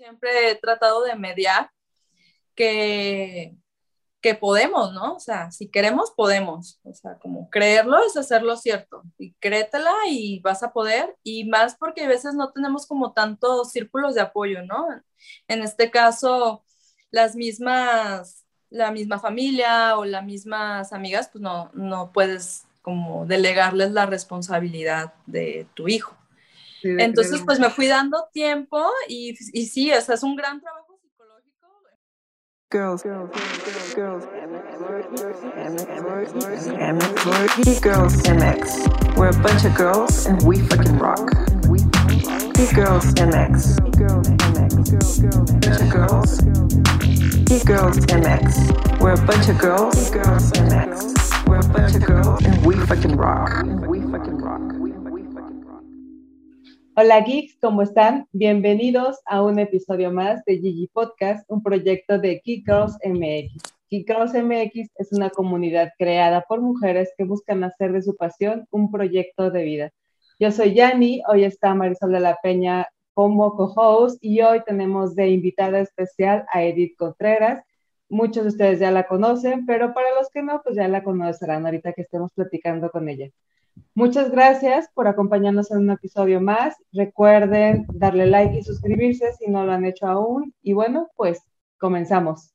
siempre he tratado de mediar que, que podemos, ¿no? O sea, si queremos, podemos. O sea, como creerlo es hacerlo cierto. Y créetela y vas a poder. Y más porque a veces no tenemos como tantos círculos de apoyo, ¿no? En este caso, las mismas, la misma familia o las mismas amigas, pues no, no puedes como delegarles la responsabilidad de tu hijo. Entonces, pues me fui dando tiempo y, y sí, o sea, es un gran trabajo psicológico. Girls, girls, girls, girls, girls, MX. We're a bunch of girls and we fucking rock. girls MX. Girls MX. Bunch of girls. girls MX. We're a bunch of girls. Girls MX. We're a bunch of girls and we fucking rock. We fucking rock. Hola geeks, ¿cómo están? Bienvenidos a un episodio más de Gigi Podcast, un proyecto de Geek Girls MX. Geek Girls MX es una comunidad creada por mujeres que buscan hacer de su pasión un proyecto de vida. Yo soy Yani, hoy está Marisol de la Peña como co-host y hoy tenemos de invitada especial a Edith Contreras. Muchos de ustedes ya la conocen, pero para los que no, pues ya la conocerán ahorita que estemos platicando con ella. Muchas gracias por acompañarnos en un episodio más. Recuerden darle like y suscribirse si no lo han hecho aún. Y bueno, pues comenzamos.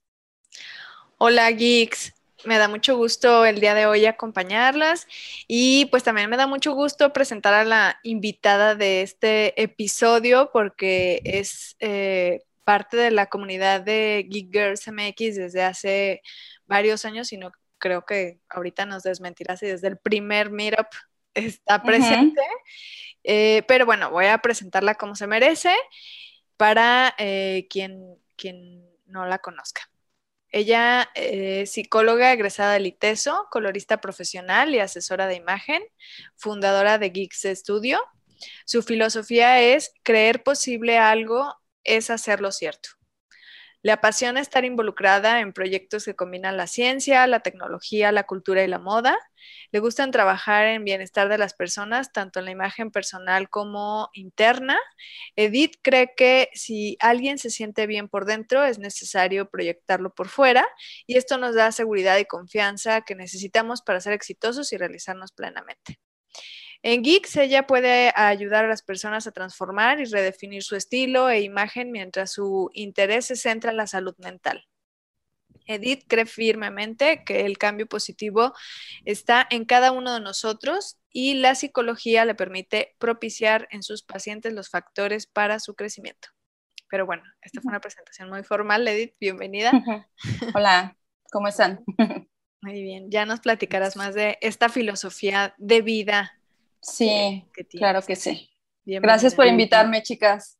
Hola geeks, me da mucho gusto el día de hoy acompañarlas y pues también me da mucho gusto presentar a la invitada de este episodio porque es eh, parte de la comunidad de Geek Girls MX desde hace varios años y no creo que ahorita nos desmentirá si desde el primer meetup está presente. Eh, pero bueno, voy a presentarla como se merece para eh, quien, quien no la conozca. Ella es psicóloga egresada del ITESO, colorista profesional y asesora de imagen, fundadora de Geeks Studio. Su filosofía es creer posible algo es hacerlo cierto. Le apasiona estar involucrada en proyectos que combinan la ciencia, la tecnología, la cultura y la moda. Le gustan trabajar en bienestar de las personas, tanto en la imagen personal como interna. Edith cree que si alguien se siente bien por dentro, es necesario proyectarlo por fuera y esto nos da seguridad y confianza que necesitamos para ser exitosos y realizarnos plenamente. En Geeks ella puede ayudar a las personas a transformar y redefinir su estilo e imagen mientras su interés se centra en la salud mental. Edith cree firmemente que el cambio positivo está en cada uno de nosotros y la psicología le permite propiciar en sus pacientes los factores para su crecimiento. Pero bueno, esta fue una presentación muy formal. Edith, bienvenida. Hola, ¿cómo están? Muy bien, ya nos platicarás más de esta filosofía de vida Sí, claro que sí. Gracias por invitarme, chicas.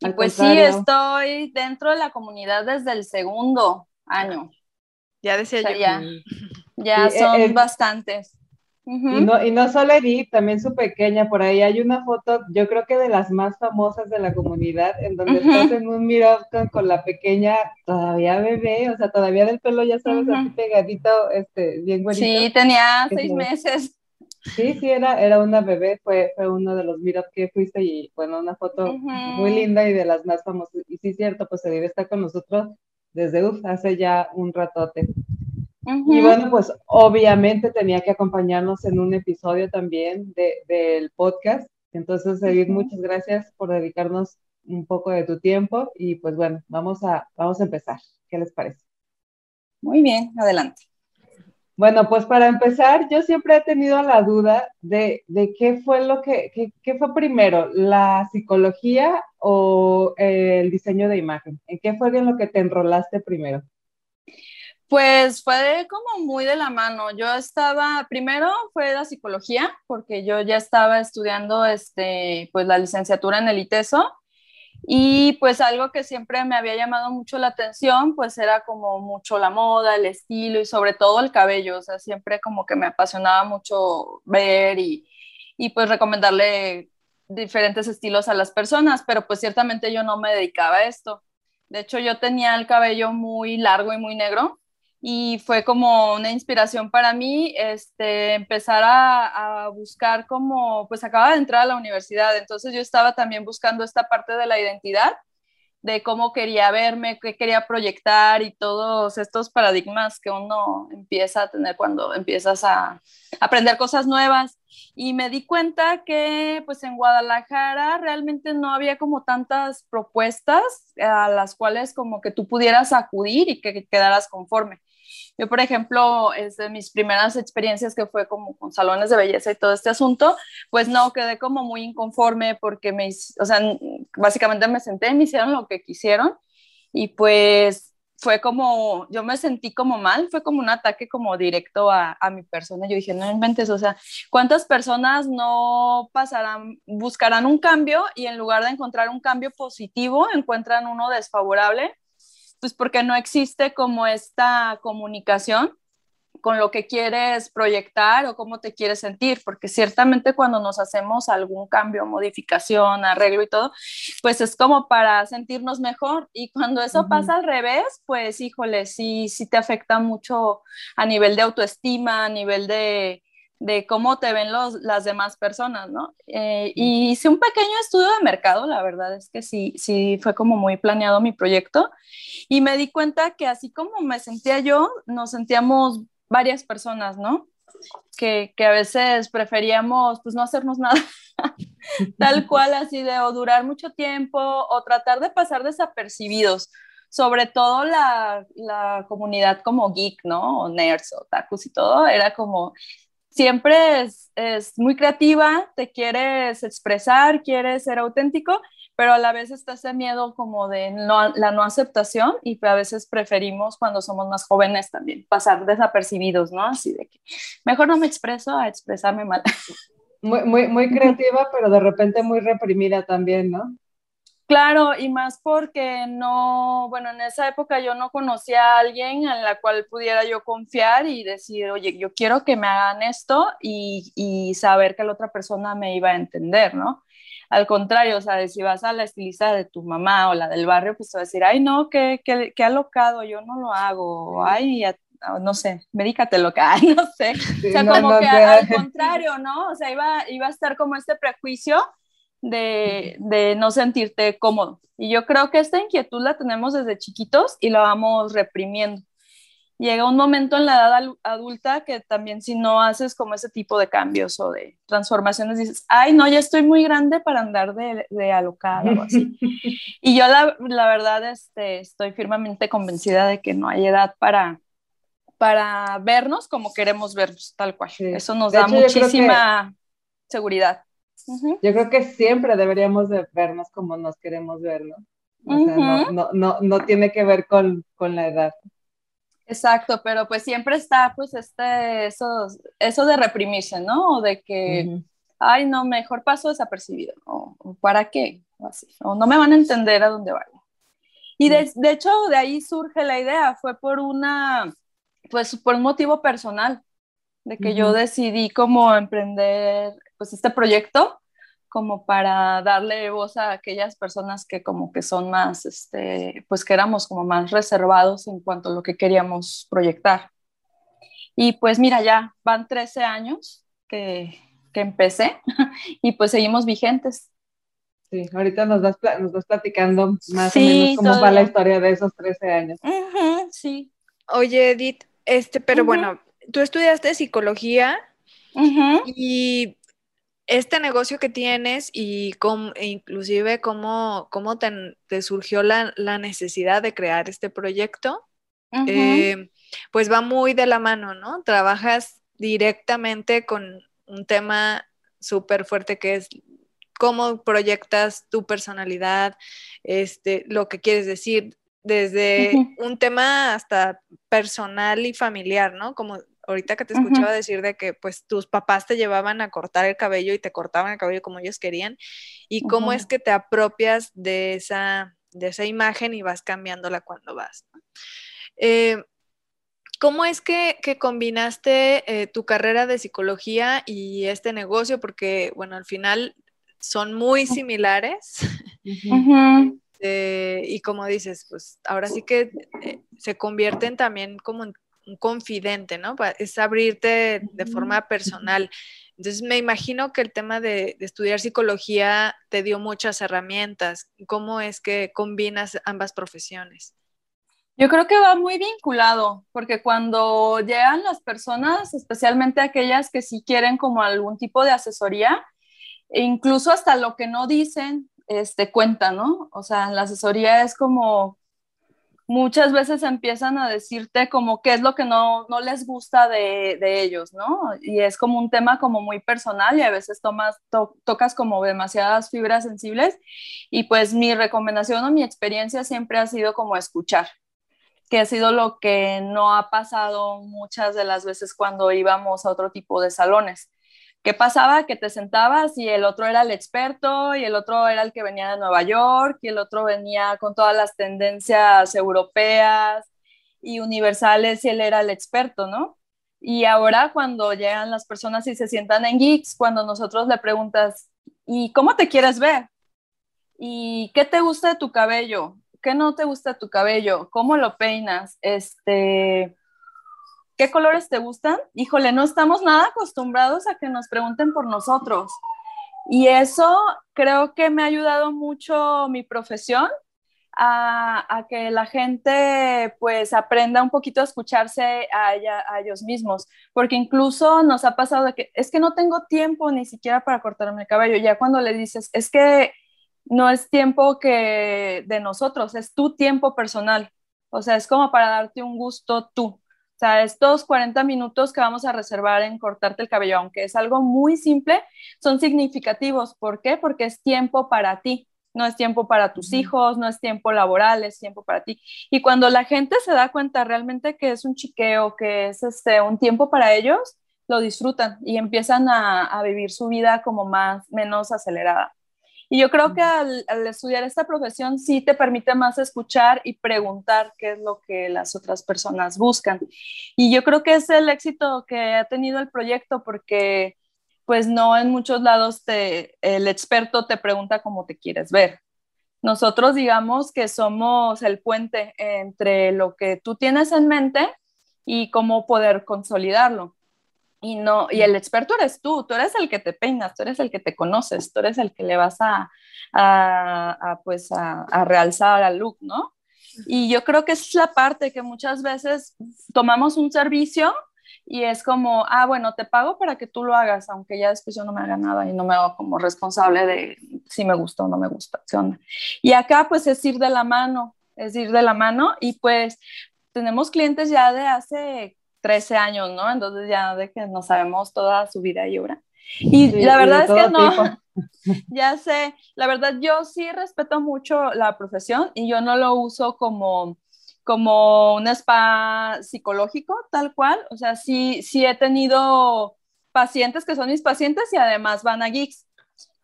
Y pues sí, estoy dentro de la comunidad desde el segundo año. Ya decía yo. Ya, ya son bastantes. y, no, y no solo Edith, también su pequeña, por ahí hay una foto, yo creo que de las más famosas de la comunidad, en donde estás en un mirror con, la pequeña todavía bebé, o sea, todavía del pelo, ya sabes, así pegadito, este, bien bonito. Sí, tenía seis meses. Sí, sí, era, era una bebé, fue, fue uno de los meetups que fuiste y bueno, una foto muy linda y de las más famosas. Y sí, cierto, pues debe estar con nosotros desde uf, hace ya un ratote. Y bueno, pues obviamente tenía que acompañarnos en un episodio también de, del podcast. Entonces, Edith, muchas gracias por dedicarnos un poco de tu tiempo y pues bueno, vamos a, vamos a empezar. ¿Qué les parece? Muy bien, adelante. Bueno, pues para empezar, yo siempre he tenido la duda de, qué fue lo que, qué, fue primero, la psicología o el diseño de imagen. ¿En qué fue en lo que te enrolaste primero? Pues fue como muy de la mano. Yo estaba, primero fue la psicología, porque yo ya estaba estudiando este, pues la licenciatura en el ITESO y pues algo que siempre me había llamado mucho la atención, pues era como mucho la moda, el estilo y sobre todo el cabello, o sea, siempre como que me apasionaba mucho ver y, y pues recomendarle diferentes estilos a las personas, pero pues ciertamente yo no me dedicaba a esto. De hecho, yo tenía el cabello muy largo y muy negro y fue como una inspiración para mí este, empezar a, buscar como, pues acaba de entrar a la universidad, entonces yo estaba también buscando esta parte de la identidad de cómo quería verme, qué quería proyectar y todos estos paradigmas que uno empieza a tener cuando empiezas a aprender cosas nuevas. Y me di cuenta que pues en Guadalajara realmente no había como tantas propuestas a las cuales como que tú pudieras acudir y que quedaras conforme. Yo, por ejemplo, es de mis primeras experiencias que fue como con salones de belleza y todo este asunto, pues no, quedé como muy inconforme porque me, o sea, básicamente me senté, me hicieron lo que quisieron y pues fue como, yo me sentí como mal, fue como un ataque como directo a, a, mi persona. Yo dije, no inventes, o sea, ¿cuántas personas no pasarán, buscarán un cambio y en lugar de encontrar un cambio positivo, encuentran uno desfavorable? Pues porque no existe como esta comunicación con lo que quieres proyectar o cómo te quieres sentir, porque ciertamente cuando nos hacemos algún cambio, modificación, arreglo y todo, pues es como para sentirnos mejor. Y cuando eso pasa al revés, pues híjole, sí, sí te afecta mucho a nivel de autoestima, a nivel de, de cómo te ven los, las demás personas, ¿no? Eh, y hice un pequeño estudio de mercado, la verdad es que sí, sí fue como muy planeado mi proyecto y me di cuenta que así como me sentía yo, nos sentíamos varias personas, ¿no? Que, que a veces preferíamos pues no hacernos nada, tal cual así de o durar mucho tiempo o tratar de pasar desapercibidos, sobre todo la, la comunidad como geek, ¿no? O nerds o tacos y todo, era como, siempre es, es, muy creativa, te quieres expresar, quieres ser auténtico, pero a la vez está ese miedo como de no, la no aceptación y a veces preferimos cuando somos más jóvenes también pasar desapercibidos, ¿no? Así de que mejor no me expreso a expresarme mal. Muy, muy, muy creativa, pero de repente muy reprimida también, ¿no? Claro, y más porque no, bueno, en esa época yo no conocía a alguien en la cual pudiera yo confiar y decir, oye, yo quiero que me hagan esto y, y saber que la otra persona me iba a entender, ¿no? Al contrario, o sea, si vas a la estilista de tu mamá o la del barrio, pues te va a decir, ay, no, qué, qué, qué alocado, yo no lo hago, ay, no sé, medícate loca, ay, no sé. o sea, como que al contrario, ¿no? O sea, iba, iba a estar como este prejuicio de, de, no sentirte cómodo. Y yo creo que esta inquietud la tenemos desde chiquitos y la vamos reprimiendo. Llega un momento en la edad adulta que también si no haces como ese tipo de cambios o de transformaciones, dices, ay, no, ya estoy muy grande para andar de, de alocada o así. y yo la, la, verdad este, estoy firmemente convencida de que no hay edad para, para vernos como queremos vernos, tal cual. Sí. Eso nos de da hecho, muchísima seguridad. Yo creo que siempre deberíamos de vernos como nos queremos ver, ¿no? O sea, no, no, no, no, tiene que ver con, con, la edad. Exacto, pero pues siempre está pues este, eso, eso de reprimirse, ¿no? O de que, uh -huh. ay, no, mejor paso desapercibido, o, o, ¿para qué? O así, o no me van a entender a dónde vaya. Y de, de hecho de ahí surge la idea, fue por una, pues por un motivo personal, de que uh -huh. yo decidí como emprender pues este proyecto como para darle voz a aquellas personas que como que son más, este, pues que éramos como más reservados en cuanto a lo que queríamos proyectar. Y pues mira, ya van 13 años que, que empecé y pues seguimos vigentes. Sí, ahorita nos vas, nos vas platicando más sí, o menos cómo va la historia de esos 13 años. Uh -huh, sí. Oye, Edith, este, pero uh -huh. bueno, tú estudiaste psicología uh -huh. y este negocio que tienes y e inclusive cómo, cómo te, te surgió la, la, necesidad de crear este proyecto, uh -huh. eh, pues va muy de la mano, ¿no? Trabajas directamente con un tema súper fuerte que es cómo proyectas tu personalidad, este, lo que quieres decir, desde uh -huh. un tema hasta personal y familiar, ¿no? Como ahorita que te escuchaba uh -huh. decir de que pues tus papás te llevaban a cortar el cabello y te cortaban el cabello como ellos querían y cómo uh -huh. es que te apropias de esa, de esa imagen y vas cambiándola cuando vas. Eh, ¿Cómo es que, que combinaste eh, tu carrera de psicología y este negocio? Porque, bueno, al final son muy similares. Uh -huh. eh, y como dices, pues ahora sí que eh, se convierten también como en un confidente, ¿no? Es abrirte de forma personal. Entonces, me imagino que el tema de, estudiar psicología te dio muchas herramientas. ¿Cómo es que combinas ambas profesiones? Yo creo que va muy vinculado, porque cuando llegan las personas, especialmente aquellas que sí quieren como algún tipo de asesoría, e incluso hasta lo que no dicen, este, cuenta, ¿no? O sea, la asesoría es como, muchas veces empiezan a decirte como qué es lo que no, no les gusta de, de, ellos, ¿no? Y es como un tema como muy personal y a veces tomas, tocas como demasiadas fibras sensibles y pues mi recomendación o mi experiencia siempre ha sido como escuchar, que ha sido lo que no ha pasado muchas de las veces cuando íbamos a otro tipo de salones. ¿Qué pasaba? Que te sentabas y el otro era el experto y el otro era el que venía de Nueva York y el otro venía con todas las tendencias europeas y universales y él era el experto, ¿no? Y ahora cuando llegan las personas y se sientan en Geeks, cuando nosotros le preguntas, ¿y cómo te quieres ver? ¿Y qué te gusta de tu cabello? ¿Qué no te gusta de tu cabello? ¿Cómo lo peinas? Este, ¿qué colores te gustan? Híjole, no estamos nada acostumbrados a que nos pregunten por nosotros. Y eso creo que me ha ayudado mucho mi profesión a, que la gente pues aprenda un poquito a escucharse a, ellos mismos, porque incluso nos ha pasado de que es que no tengo tiempo ni siquiera para cortarme el cabello, ya cuando le dices, es que no es tiempo que de nosotros, es tu tiempo personal, o sea, es como para darte un gusto tú. O sea, estos 40 minutos que vamos a reservar en cortarte el cabello, aunque es algo muy simple, son significativos. ¿Por qué? Porque es tiempo para ti, no es tiempo para tus hijos, no es tiempo laboral, es tiempo para ti. Y cuando la gente se da cuenta realmente que es un chiqueo, que es este, un tiempo para ellos, lo disfrutan y empiezan a, a vivir su vida como más, menos acelerada. Y yo creo que al, estudiar esta profesión sí te permite más escuchar y preguntar qué es lo que las otras personas buscan. Y yo creo que es el éxito que ha tenido el proyecto porque pues no en muchos lados te, el experto te pregunta cómo te quieres ver. Nosotros digamos que somos el puente entre lo que tú tienes en mente y cómo poder consolidarlo. Y, no, y el experto eres tú, tú eres el que te peinas, tú eres el que te conoces, tú eres el que le vas a, a, pues a, a, realzar al look, ¿no? Y yo creo que es la parte que muchas veces tomamos un servicio y es como, ah, bueno, te pago para que tú lo hagas, aunque ya después yo no me haga nada y no me hago como responsable de si me gusta o no me gusta. Y acá pues es ir de la mano, es ir de la mano y pues tenemos clientes ya de hace 13 años, ¿no? Entonces ya de que no sabemos toda su vida y obra. Y la verdad es que no, ya sé, la verdad yo sí respeto mucho la profesión y yo no lo uso como, como un spa psicológico tal cual, o sea, sí, sí he tenido pacientes que son mis pacientes y además van a geeks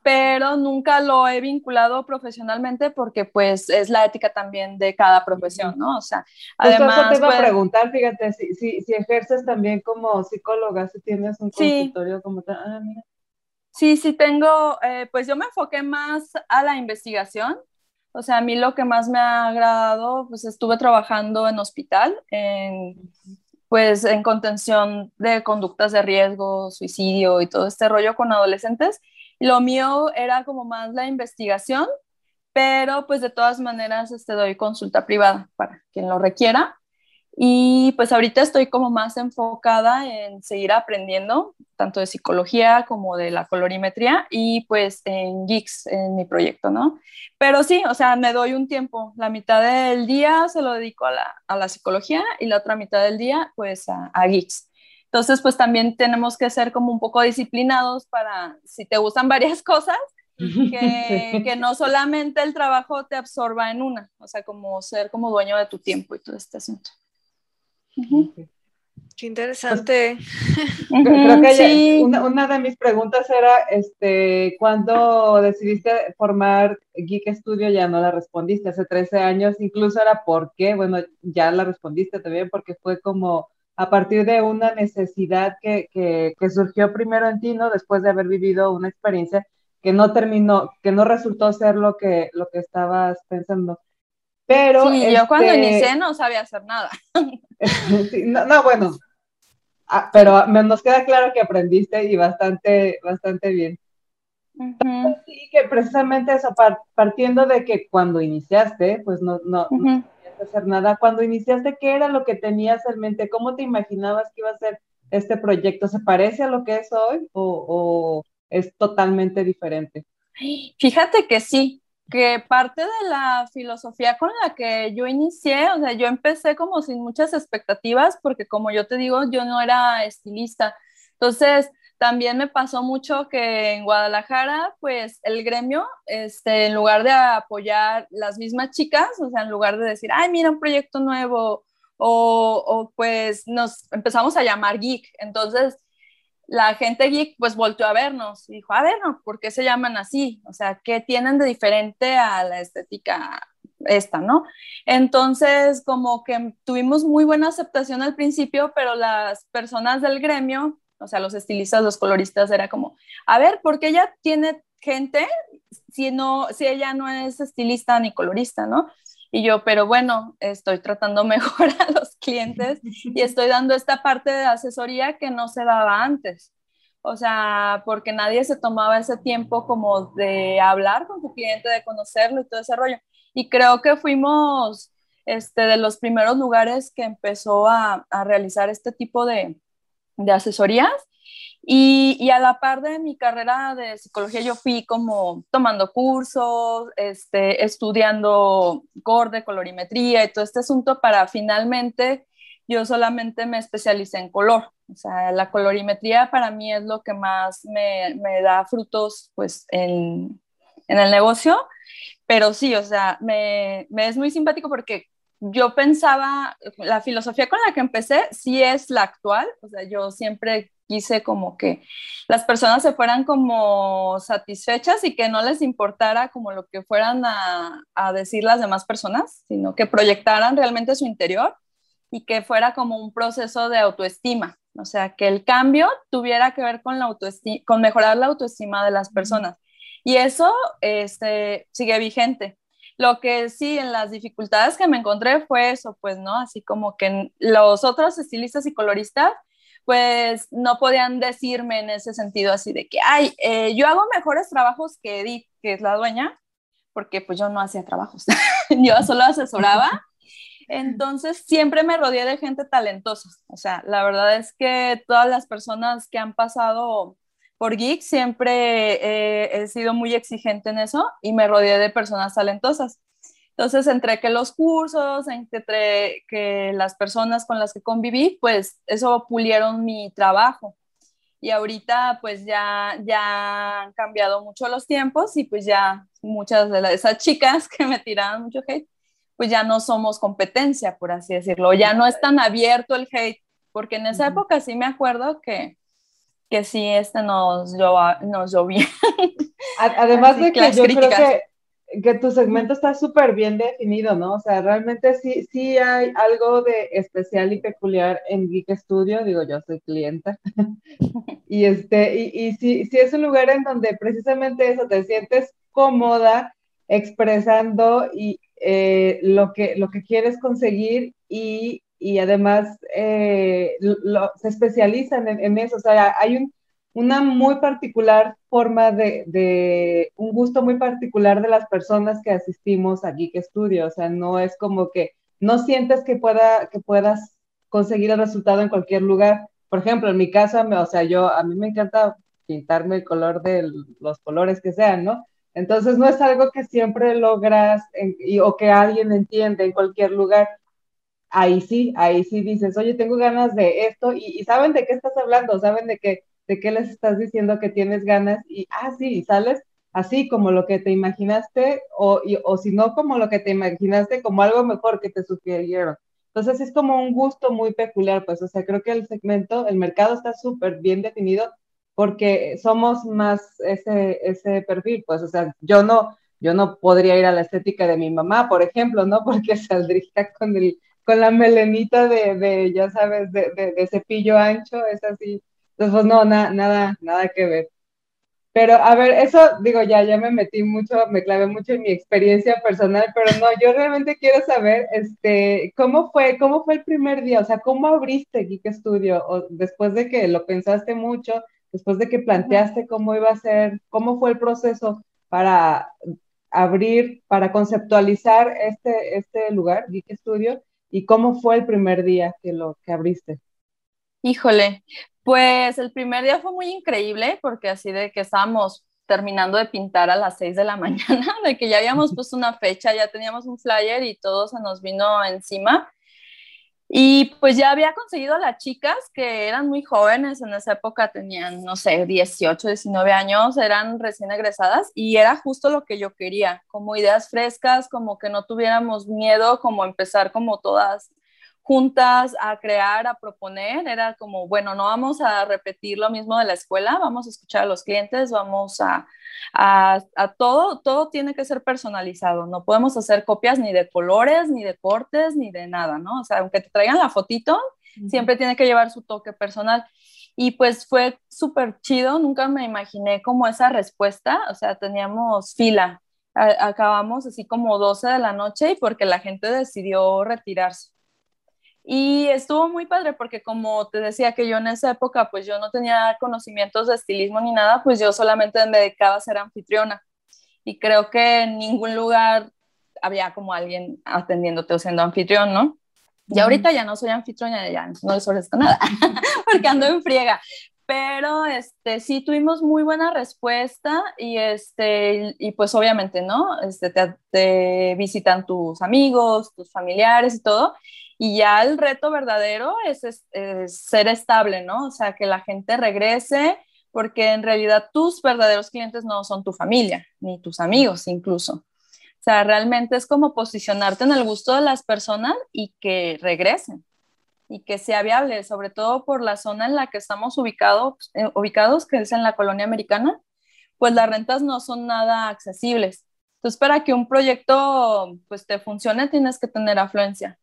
pero nunca lo he vinculado profesionalmente porque pues es la ética también de cada profesión, ¿no? O sea, además... te iba a pues preguntar, fíjate, si, si, si, ejerces también como psicóloga, si tienes un consultorio como tal, ah, mira. Sí, sí tengo, eh, pues yo me enfoqué más a la investigación, o sea, a mí lo que más me ha agradado, pues estuve trabajando en hospital, en, pues en contención de conductas de riesgo, suicidio y todo este rollo con adolescentes, lo mío era como más la investigación, pero pues de todas maneras este, doy consulta privada para quien lo requiera. Y pues ahorita estoy como más enfocada en seguir aprendiendo, tanto de psicología como de la colorimetría y pues en Geeks, en mi proyecto, ¿no? Pero sí, o sea, me doy un tiempo. La mitad del día se lo dedico a la, a la psicología y la otra mitad del día pues a, a Geeks. Entonces, pues también tenemos que ser como un poco disciplinados para, si te gustan varias cosas, que, que, no solamente el trabajo te absorba en una, o sea, como ser como dueño de tu tiempo y todo este asunto. Qué interesante. Creo que sí. una, una, de mis preguntas era, este, ¿cuándo decidiste formar Geek Studio? Ya no la respondiste, hace 13 años, incluso era por qué, bueno, ya la respondiste también porque fue como a partir de una necesidad que, que, surgió primero en ti, ¿no? Después de haber vivido una experiencia que no terminó, que no resultó ser lo que, lo que estabas pensando. Pero, sí, yo cuando este inicié no sabía hacer nada. no, bueno, ah, pero nos queda claro que aprendiste y bastante, bastante bien. Sí, que precisamente eso, partiendo de que cuando iniciaste, pues no, no, no hacer nada. Cuando iniciaste, ¿qué era lo que tenías en mente? ¿Cómo te imaginabas que iba a ser este proyecto? ¿Se parece a lo que es hoy o, o es totalmente diferente? Fíjate que sí, que parte de la filosofía con la que yo inicié, o sea, yo empecé como sin muchas expectativas, porque como yo te digo, yo no era estilista. Entonces, también me pasó mucho que en Guadalajara, pues el gremio, este, en lugar de apoyar las mismas chicas, o sea, en lugar de decir, ay, mira un proyecto nuevo, o, o pues nos empezamos a llamar geek. Entonces, la gente geek pues volvió a vernos y dijo, a ver, ¿no? ¿por qué se llaman así? O sea, ¿qué tienen de diferente a la estética esta, no? Entonces, como que tuvimos muy buena aceptación al principio, pero las personas del gremio, o sea, los estilistas, los coloristas, era como, a ver, ¿por qué ella tiene gente si, no, si ella no es estilista ni colorista, no? Y yo, pero bueno, estoy tratando mejor a los clientes y estoy dando esta parte de asesoría que no se daba antes. O sea, porque nadie se tomaba ese tiempo como de hablar con tu cliente, de conocerlo y todo ese rollo. Y creo que fuimos este, de los primeros lugares que empezó a, a realizar este tipo de, de asesorías y, a la par de mi carrera de psicología, yo fui como tomando cursos, este, estudiando de colorimetría y todo este asunto para finalmente yo solamente me especialicé en color. O sea, la colorimetría para mí es lo que más me, da frutos pues en, en, el negocio. Pero sí, o sea, me, me es muy simpático porque yo pensaba, la filosofía con la que empecé sí es la actual, o sea, yo siempre quise como que las personas se fueran como satisfechas y que no les importara como lo que fueran a, decir las demás personas, sino que proyectaran realmente su interior y que fuera como un proceso de autoestima, o sea, que el cambio tuviera que ver con, la autoestima, con mejorar la autoestima de las personas. Y eso este, sigue vigente. Lo que sí, en las dificultades que me encontré fue eso, pues, ¿no? Así como que los otros estilistas y coloristas pues no podían decirme en ese sentido así de que, ay, eh, yo hago mejores trabajos que Edith, que es la dueña, porque pues yo no hacía trabajos, yo solo asesoraba. Entonces siempre me rodeé de gente talentosa. O sea, la verdad es que todas las personas que han pasado por Geek siempre eh, he sido muy exigente en eso y me rodeé de personas talentosas. Entonces, entre que los cursos, entre que las personas con las que conviví, pues eso pulieron mi trabajo. Y ahorita pues ya, ya han cambiado mucho los tiempos y pues ya muchas de esas chicas que me tiraban mucho hate, pues ya no somos competencia, por así decirlo. Ya no es tan abierto el hate, porque en esa época sí me acuerdo que, que sí, este nos, nos llovía. Además de que yo creo que que tu segmento está súper bien definido, ¿no? O sea, realmente sí, sí hay algo de especial y peculiar en Geek Studio, digo, yo soy clienta, y este, y, y sí, sí es un lugar en donde precisamente eso, te sientes cómoda expresando y, eh, lo, que, lo que quieres conseguir y, y además eh, se especializan en, eso, o sea, hay un una muy particular forma de, un gusto muy particular de las personas que asistimos a Geek Studio, o sea, no es como que no sientes que, pueda, que puedas conseguir el resultado en cualquier lugar. Por ejemplo, en mi caso, o sea, yo, a mí me encanta pintarme el color de los colores que sean, ¿no? Entonces no es algo que siempre logras o que alguien entiende en cualquier lugar. Ahí sí, ahí sí dices, oye, tengo ganas de esto y, y saben de qué estás hablando, saben de que de qué les estás diciendo que tienes ganas y, ah, sí, y sales así como lo que te imaginaste o, o si no como lo que te imaginaste, como algo mejor que te sugirieron. Entonces es como un gusto muy peculiar, pues, o sea, creo que el segmento, el mercado está súper bien definido porque somos más ese, ese perfil, pues, o sea, yo no, yo no podría ir a la estética de mi mamá, por ejemplo, ¿no? Porque saldría con, el, con la melenita de, de ya sabes, de, de, de cepillo ancho, es así, entonces, pues no, nada, nada que ver. Pero a ver, eso digo, ya, ya me metí mucho, me clavé mucho en mi experiencia personal, pero no, yo realmente quiero saber, este, ¿cómo fue, cómo fue el primer día? O sea, ¿cómo abriste Geek Studio? O después de que lo pensaste mucho, después de que planteaste cómo iba a ser, cómo fue el proceso para abrir, para conceptualizar este, este lugar, Geek Studio, y cómo fue el primer día que lo que abriste. Híjole, pues el primer día fue muy increíble porque así de que estábamos terminando de pintar a las 6 de la mañana, de que ya habíamos puesto una fecha, ya teníamos un flyer y todo se nos vino encima. Y pues ya había conseguido a las chicas que eran muy jóvenes en esa época, tenían, no sé, 18, 19 años, eran recién egresadas y era justo lo que yo quería, como ideas frescas, como que no tuviéramos miedo, como empezar como todas juntas a crear, a proponer, era como, bueno, no vamos a repetir lo mismo de la escuela, vamos a escuchar a los clientes, vamos a, a, todo, todo tiene que ser personalizado, no podemos hacer copias ni de colores, ni de cortes, ni de nada, ¿no? O sea, aunque te traigan la fotito, siempre tiene que llevar su toque personal. Y pues fue súper chido, nunca me imaginé como esa respuesta, o sea, teníamos fila, acabamos así como 12 de la noche y porque la gente decidió retirarse. Y estuvo muy padre porque como te decía que yo en esa época pues yo no tenía conocimientos de estilismo ni nada, pues yo solamente me dedicaba a ser anfitriona. Y creo que en ningún lugar había como alguien atendiéndote o siendo anfitrión, ¿no? Y ahorita ya no soy anfitriona, ya no les ofrezco nada, porque ando en friega. Pero este, sí tuvimos muy buena respuesta y, este, y pues obviamente, ¿no? Este, te, te visitan tus amigos, tus familiares y todo. Y ya el reto verdadero es, ser estable, ¿no? O sea, que la gente regrese, porque en realidad tus verdaderos clientes no son tu familia, ni tus amigos incluso. O sea, realmente es como posicionarte en el gusto de las personas y que regresen y que sea viable, sobre todo por la zona en la que estamos ubicados, eh, ubicados que es en la colonia americana, pues las rentas no son nada accesibles. Entonces, para que un proyecto pues te funcione, tienes que tener afluencia.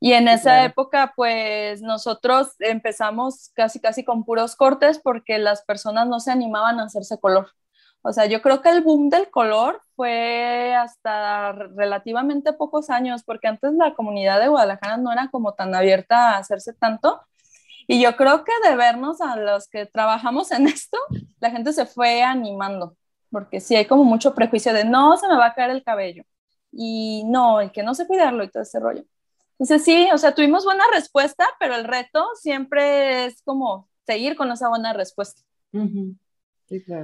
Y en esa época, pues nosotros empezamos casi, casi con puros cortes porque las personas no se animaban a hacerse color. O sea, yo creo que el boom del color fue hasta relativamente pocos años, porque antes la comunidad de Guadalajara no era como tan abierta a hacerse tanto. Y yo creo que de vernos a los que trabajamos en esto, la gente se fue animando, porque sí hay como mucho prejuicio de no, se me va a caer el cabello. Y no, el que no sé cuidarlo y todo ese rollo. Entonces sí, o sea, tuvimos buena respuesta, pero el reto siempre es como seguir con esa buena respuesta.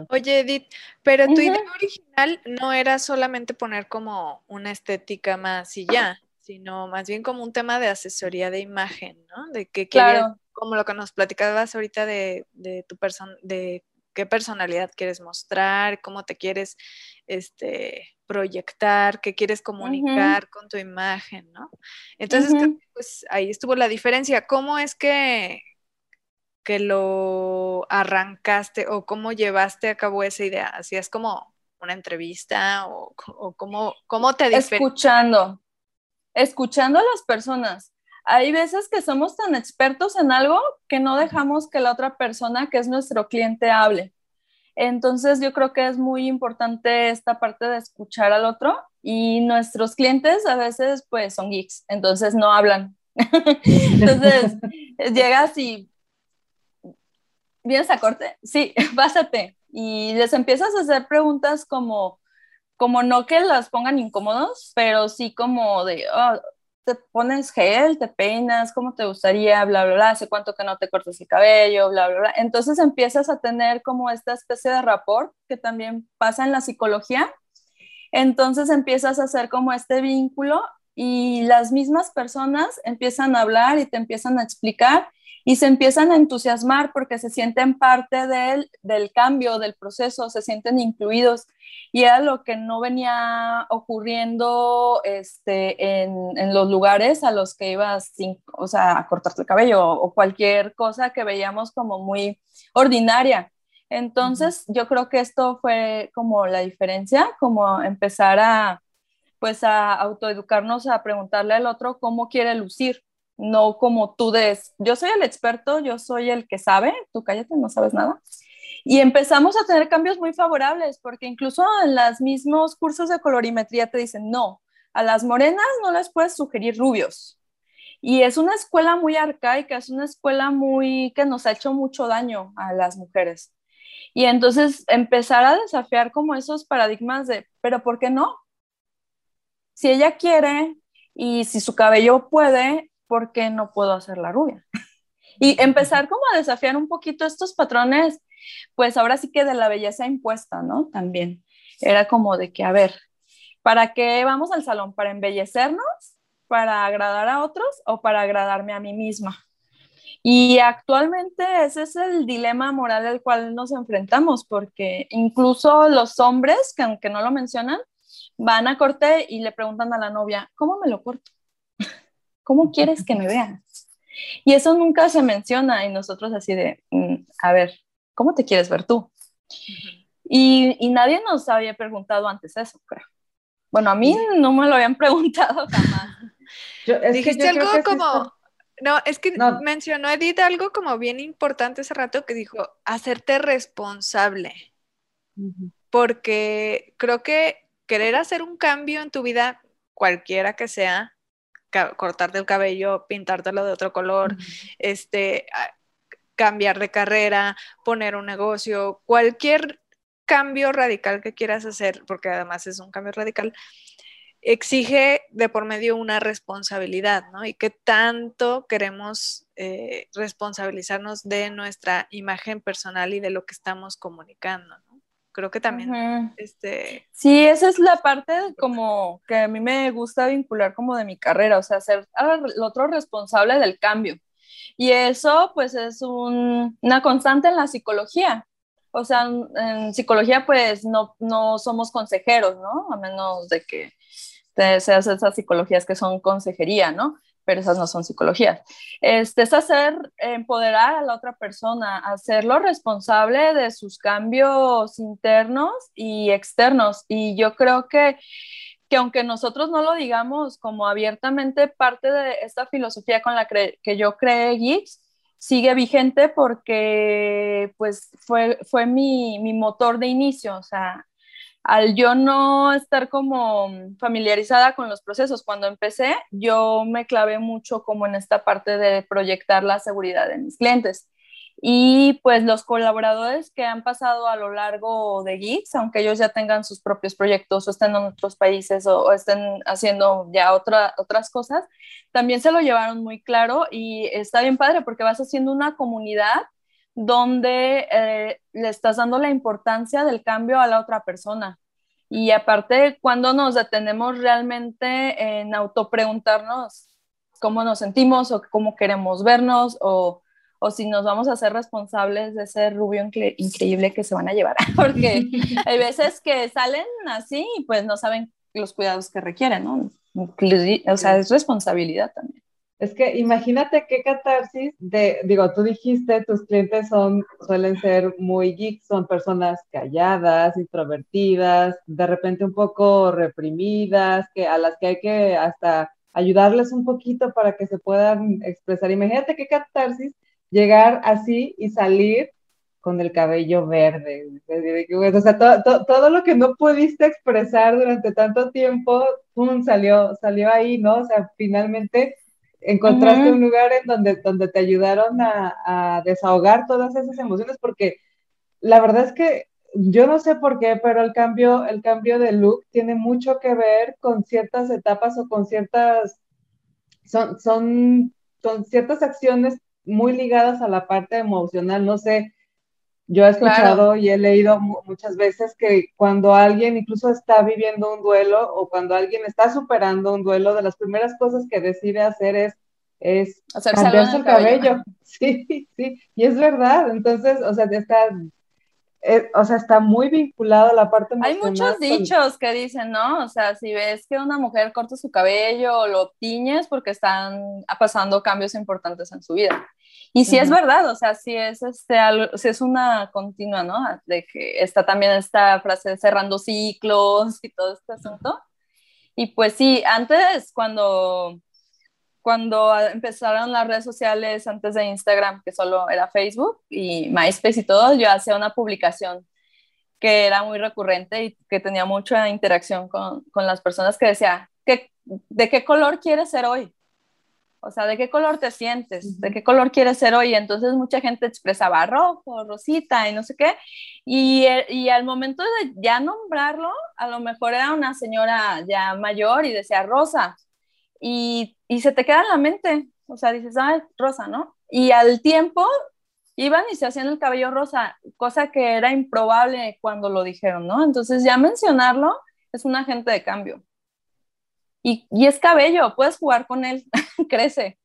Oye, Edith, pero tu idea original no era solamente poner como una estética más y ya, sino más bien como un tema de asesoría de imagen, ¿no? De que claro. como lo que nos platicabas ahorita de, de tu persona, de qué personalidad quieres mostrar, cómo te quieres este, proyectar, qué quieres comunicar con tu imagen, ¿no? Entonces, pues ahí estuvo la diferencia. ¿Cómo es que, que lo arrancaste o cómo llevaste a cabo esa idea? ¿Hacías como una entrevista o, o cómo, cómo te Escuchando, escuchando a las personas. Hay veces que somos tan expertos en algo que no dejamos que la otra persona, que es nuestro cliente, hable. Entonces yo creo que es muy importante esta parte de escuchar al otro y nuestros clientes a veces pues son geeks, entonces no hablan. entonces llegas y vienes a corte, sí, pásate y les empiezas a hacer preguntas como como no que las pongan incómodos, pero sí como de, oh, te pones gel, te peinas, cómo te gustaría, bla, bla, bla, hace cuánto que no te cortas el cabello, bla, bla, bla. Entonces empiezas a tener como esta especie de rapport que también pasa en la psicología. Entonces empiezas a hacer como este vínculo y las mismas personas empiezan a hablar y te empiezan a explicar y se empiezan a entusiasmar porque se sienten parte del, del cambio, del proceso, se sienten incluidos. Y era lo que no venía ocurriendo este, en, en los lugares a los que ibas sin, o sea, a cortarte el cabello o, cualquier cosa que veíamos como muy ordinaria. Entonces, yo creo que esto fue como la diferencia, como empezar a, pues, a autoeducarnos, a preguntarle al otro cómo quiere lucir no como tú des, yo soy el experto, yo soy el que sabe, tú cállate, no sabes nada. Y empezamos a tener cambios muy favorables, porque incluso en los mismos cursos de colorimetría te dicen, no, a las morenas no les puedes sugerir rubios. Y es una escuela muy arcaica, es una escuela muy que nos ha hecho mucho daño a las mujeres. Y entonces empezar a desafiar como esos paradigmas de, pero ¿por qué no? Si ella quiere y si su cabello puede, ¿por qué no puedo hacer la rubia? Y empezar como a desafiar un poquito estos patrones, pues ahora sí que de la belleza impuesta, ¿no? También era como de que, a ver, ¿para qué vamos al salón? ¿Para embellecernos? ¿Para agradar a otros o para agradarme a mí misma? Y actualmente ese es el dilema moral al cual nos enfrentamos, porque incluso los hombres, que aunque no lo mencionan, van a corte y le preguntan a la novia, ¿cómo me lo corto? ¿Cómo quieres que me vean? Y eso nunca se menciona y nosotros así de, mm, a ver, ¿cómo te quieres ver tú? y, y, nadie nos había preguntado antes eso, creo. Bueno, a mí no me lo habían preguntado jamás. Dijiste algo como, no, es que mencionó Edith algo como bien importante hace rato que dijo, hacerte responsable. Porque creo que querer hacer un cambio en tu vida, cualquiera que sea, cortarte el cabello, pintártelo de otro color, este, cambiar de carrera, poner un negocio, cualquier cambio radical que quieras hacer, porque además es un cambio radical, exige de por medio una responsabilidad, ¿no? Y qué tanto queremos eh, responsabilizarnos de nuestra imagen personal y de lo que estamos comunicando, ¿no? Creo que también, este... Sí, esa es la parte como que a mí me gusta vincular como de mi carrera, o sea, ser el otro responsable del cambio. Y eso, pues, es una constante en la psicología. O sea, en psicología, pues, no, no somos consejeros, ¿no? A menos de que se hace esas psicologías que son consejería, ¿no? Pero esas no son psicologías. Este, es hacer, empoderar a la otra persona, hacerlo responsable de sus cambios internos y externos. Y yo creo que, que aunque nosotros no lo digamos como abiertamente, parte de esta filosofía con la que yo creé Geeks, sigue vigente porque pues fue, fue mi, mi motor de inicio, o sea, al yo no estar como familiarizada con los procesos cuando empecé, yo me clavé mucho como en esta parte de proyectar la seguridad de mis clientes. Y pues los colaboradores que han pasado a lo largo de Geeks, aunque ellos ya tengan sus propios proyectos o estén en otros países o, estén haciendo ya otra, otras cosas, también se lo llevaron muy claro y está bien padre porque vas haciendo una comunidad donde eh, le estás dando la importancia del cambio a la otra persona. Y aparte, cuando nos detenemos realmente en autopreguntarnos cómo nos sentimos o cómo queremos vernos o, o si nos vamos a ser responsables de ese rubio increíble que se van a llevar, porque hay veces que salen así y pues no saben los cuidados que requieren, ¿no? O sea, es responsabilidad también. Es que imagínate qué catarsis de, digo, tú dijiste, tus clientes son, suelen ser muy geeks, son personas calladas, introvertidas, de repente un poco reprimidas, que a las que hay que hasta ayudarles un poquito para que se puedan expresar. Imagínate qué catarsis llegar así y salir con el cabello verde. O sea, todo lo que no pudiste expresar durante tanto tiempo, ¡pum! salió, salió ahí, ¿no? O sea, finalmente encontraste un lugar en donde, donde te ayudaron a, desahogar todas esas emociones, porque la verdad es que yo no sé por qué, pero el cambio, el cambio de look tiene mucho que ver con ciertas etapas o con ciertas, son, son, son ciertas acciones muy ligadas a la parte emocional, no sé, yo he escuchado y he leído muchas veces que cuando alguien incluso está viviendo un duelo o cuando alguien está superando un duelo, de las primeras cosas que decide hacer es, es cambiarse el cabello. Sí, sí, y es verdad. Entonces, o sea, está, eh, o sea, está muy vinculado a la parte. Hay muchos dichos que dicen, ¿no? O sea, si ves que una mujer corta su cabello o lo tiñes porque están pasando cambios importantes en su vida. Y sí es verdad, o sea, sí es, este, algo, sí es una continua, ¿no? De que está también esta frase de cerrando ciclos y todo este asunto. Y pues sí, antes cuando, cuando empezaron las redes sociales antes de Instagram, que solo era Facebook y MySpace y todo, yo hacía una publicación que era muy recurrente y que tenía mucha interacción con, con las personas que decía, ¿qué, ¿de qué color quieres ser hoy? O sea, ¿de qué color te sientes? ¿De qué color quieres ser hoy? Entonces mucha gente expresaba rojo, rosita y no sé qué. Y, y, al momento de ya nombrarlo, a lo mejor era una señora ya mayor y decía rosa y, y se te queda en la mente, o sea, dices, ah, rosa, ¿no? Y al tiempo iban y se hacían el cabello rosa, cosa que era improbable cuando lo dijeron, ¿no? Entonces ya mencionarlo es un agente de cambio. Y, y es cabello, puedes jugar con él, crece.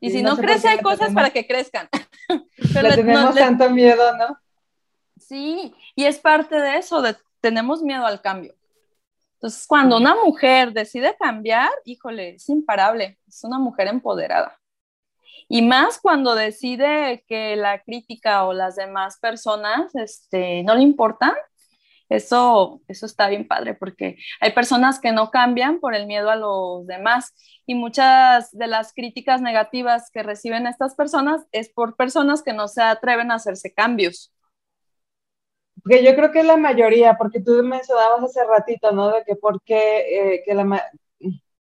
Y, si no, crece, hay cosas para que crezcan. Pero le tenemos tanto miedo, ¿no? Sí, y es parte de eso, de tenemos miedo al cambio. Entonces, cuando una mujer decide cambiar, híjole, es imparable, es una mujer empoderada. Y más cuando decide que la crítica o las demás personas este, no le importan, eso, eso está bien padre porque hay personas que no cambian por el miedo a los demás y muchas de las críticas negativas que reciben estas personas es por personas que no se atreven a hacerse cambios. Que yo creo que la mayoría, porque tú mencionabas hace ratito, ¿no? De que porque eh, que la,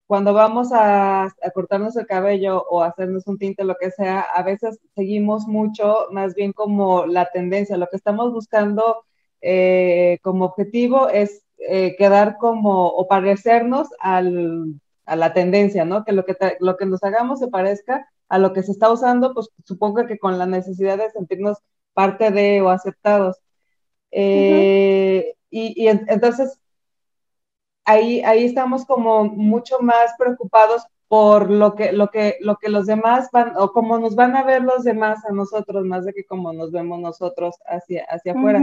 cuando vamos a, cortarnos el cabello o hacernos un tinte, lo que sea, a veces seguimos mucho más bien como la tendencia. Lo que estamos buscando eh, como objetivo es eh, quedar como o parecernos al, a la tendencia, ¿no? Que lo que, lo que nos hagamos se parezca a lo que se está usando, pues supongo que con la necesidad de sentirnos parte de o aceptados. Eh, y, entonces ahí, ahí estamos como mucho más preocupados por lo que, lo, que, lo que los demás van, o cómo nos van a ver los demás a nosotros, más de que como nos vemos nosotros hacia, hacia afuera.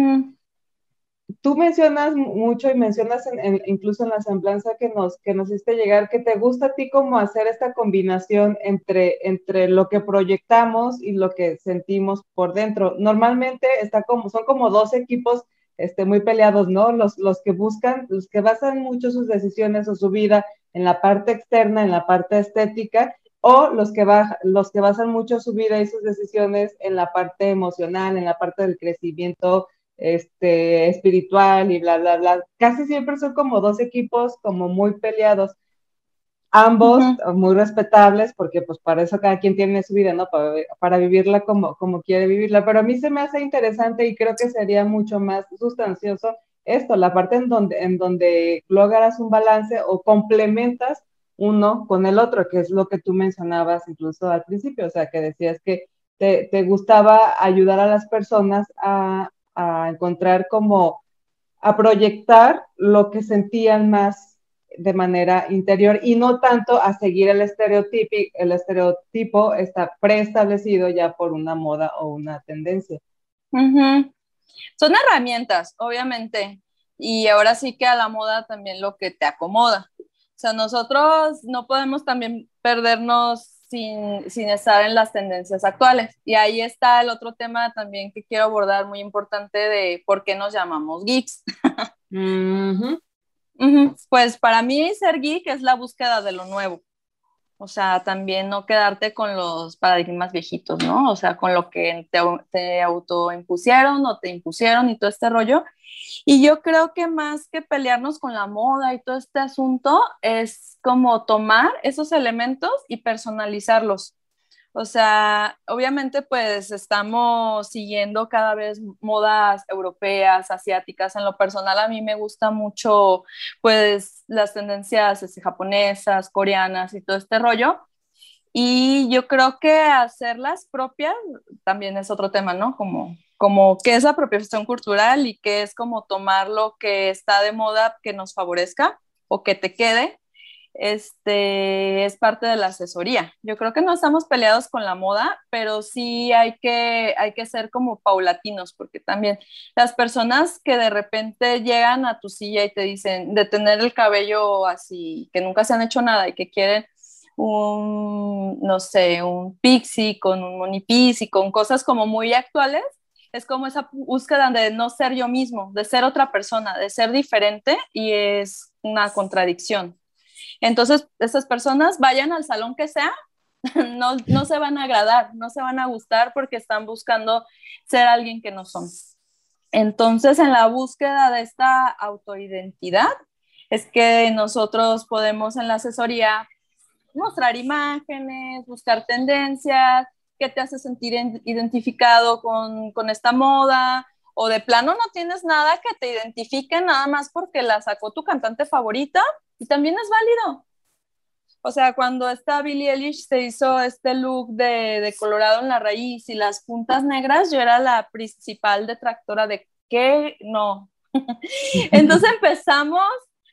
Tú mencionas mucho y mencionas incluso en la semblanza que nos, que nos hiciste llegar, que te gusta a ti como hacer esta combinación entre, entre lo que proyectamos y lo que sentimos por dentro. Normalmente está como, son como dos equipos este, muy peleados, ¿no? Los, los que buscan, los que basan mucho sus decisiones o su vida en la parte externa, en la parte estética, o los que, los que basan mucho su vida y sus decisiones en la parte emocional, en la parte del crecimiento este, espiritual y bla, bla, bla. Casi siempre son como dos equipos como muy peleados. Ambos muy respetables, porque pues para eso cada quien tiene su vida, ¿no? Para, para, vivirla como, como quiere vivirla. Pero a mí se me hace interesante y creo que sería mucho más sustancioso esto, la parte en donde, en donde logras un balance o complementas uno con el otro, que es lo que tú mencionabas incluso al principio, o sea, que decías que te, te gustaba ayudar a las personas a, a encontrar como, a proyectar lo que sentían más de manera interior y no tanto a seguir el estereotipo, el estereotipo está preestablecido ya por una moda o una tendencia. Son herramientas, obviamente, y ahora sí que a la moda también lo que te acomoda. O sea, nosotros no podemos también perdernos sin, sin, estar en las tendencias actuales. Y ahí está el otro tema también que quiero abordar muy importante de por qué nos llamamos geeks. Pues para mí ser geek es la búsqueda de lo nuevo. O sea, también no quedarte con los paradigmas viejitos, ¿no? O sea, con lo que te, te autoimpusieron o te impusieron y todo este rollo. Y yo creo que más que pelearnos con la moda y todo este asunto, es como tomar esos elementos y personalizarlos. O sea, obviamente pues estamos siguiendo cada vez modas europeas, asiáticas. En lo personal a mí me gusta mucho pues las tendencias este, japonesas, coreanas y todo este rollo. Y yo creo que hacerlas propias también es otro tema, ¿no? Como, como qué es la apropiación cultural y qué es como tomar lo que está de moda que nos favorezca o que te quede este, es parte de la asesoría. Yo creo que no estamos peleados con la moda, pero sí hay que, hay que ser como paulatinos, porque también las personas que de repente llegan a tu silla y te dicen de tener el cabello así, que nunca se han hecho nada y que quieren un, no sé, un pixie con un monipis y con cosas como muy actuales, es como esa búsqueda de no ser yo mismo, de ser otra persona, de ser diferente y es una contradicción. Entonces, estas personas vayan al salón que sea, no, no se van a agradar, no se van a gustar porque están buscando ser alguien que no son. Entonces, en la búsqueda de esta autoidentidad, es que nosotros podemos en la asesoría mostrar imágenes, buscar tendencias, qué te hace sentir identificado con, con esta moda, o de plano no tienes nada que te identifique nada más porque la sacó tu cantante favorita y también es válido. O sea, cuando esta Billie Eilish se hizo este look de, de, colorado en la raíz y las puntas negras, yo era la principal detractora de que no. Entonces empezamos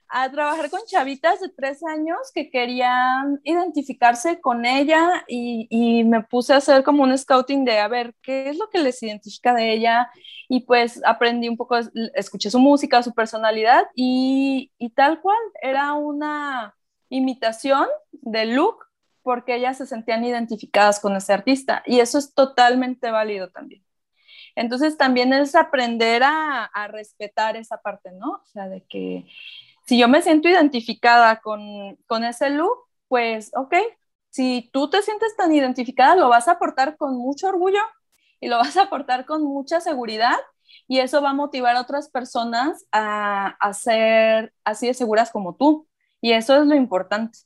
a trabajar con chavitas de tres años que querían identificarse con ella y, y, me puse a hacer como un scouting de a ver qué es lo que les identifica de ella y pues aprendí un poco, escuché su música, su personalidad y, y tal cual, era una imitación de look porque ellas se sentían identificadas con ese artista y eso es totalmente válido también. Entonces también es aprender a, a respetar esa parte, ¿no? O sea, de que si yo me siento identificada con, con ese look, pues, ok, si tú te sientes tan identificada, lo vas a aportar con mucho orgullo y lo vas a aportar con mucha seguridad y eso va a motivar a otras personas a, a ser así de seguras como tú. Y eso es lo importante.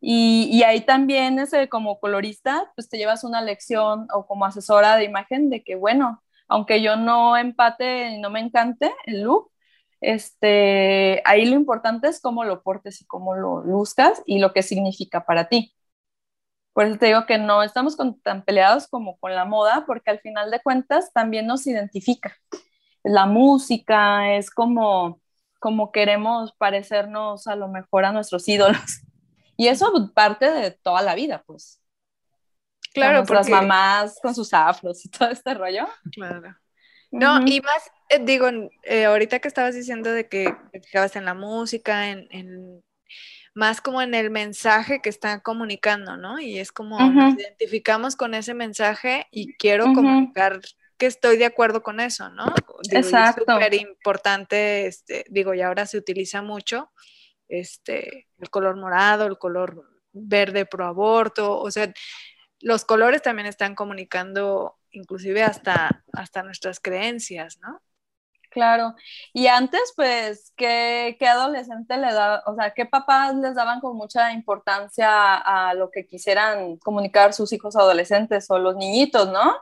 Y, y, ahí también ese, como colorista, pues te llevas una lección o como asesora de imagen de que, bueno, aunque yo no empate no me encante el look, este, ahí lo importante es cómo lo portes y cómo lo luzcas y lo que significa para ti. Por eso te digo que no estamos tan peleados como con la moda, porque al final de cuentas también nos identifica. La música es como, como queremos parecernos a lo mejor a nuestros ídolos. Y eso parte de toda la vida, pues. Claro, con nuestras mamás con sus afros y todo este rollo. Claro. No, y más, eh, digo, eh, ahorita que estabas diciendo de que te fijabas en la música, en, más como en el mensaje que están comunicando, ¿no? Y es como nos identificamos con ese mensaje y quiero comunicar que estoy de acuerdo con eso, ¿no? Exacto. Es súper importante, este, digo, y ahora se utiliza mucho este, el color morado, el color verde pro aborto, o sea, los colores también están comunicando inclusive hasta, hasta nuestras creencias, ¿no? Claro. Y antes, pues, ¿qué, ¿qué, adolescente le da, o sea, qué papás les daban con mucha importancia a lo que quisieran comunicar sus hijos adolescentes o los niñitos, ¿no?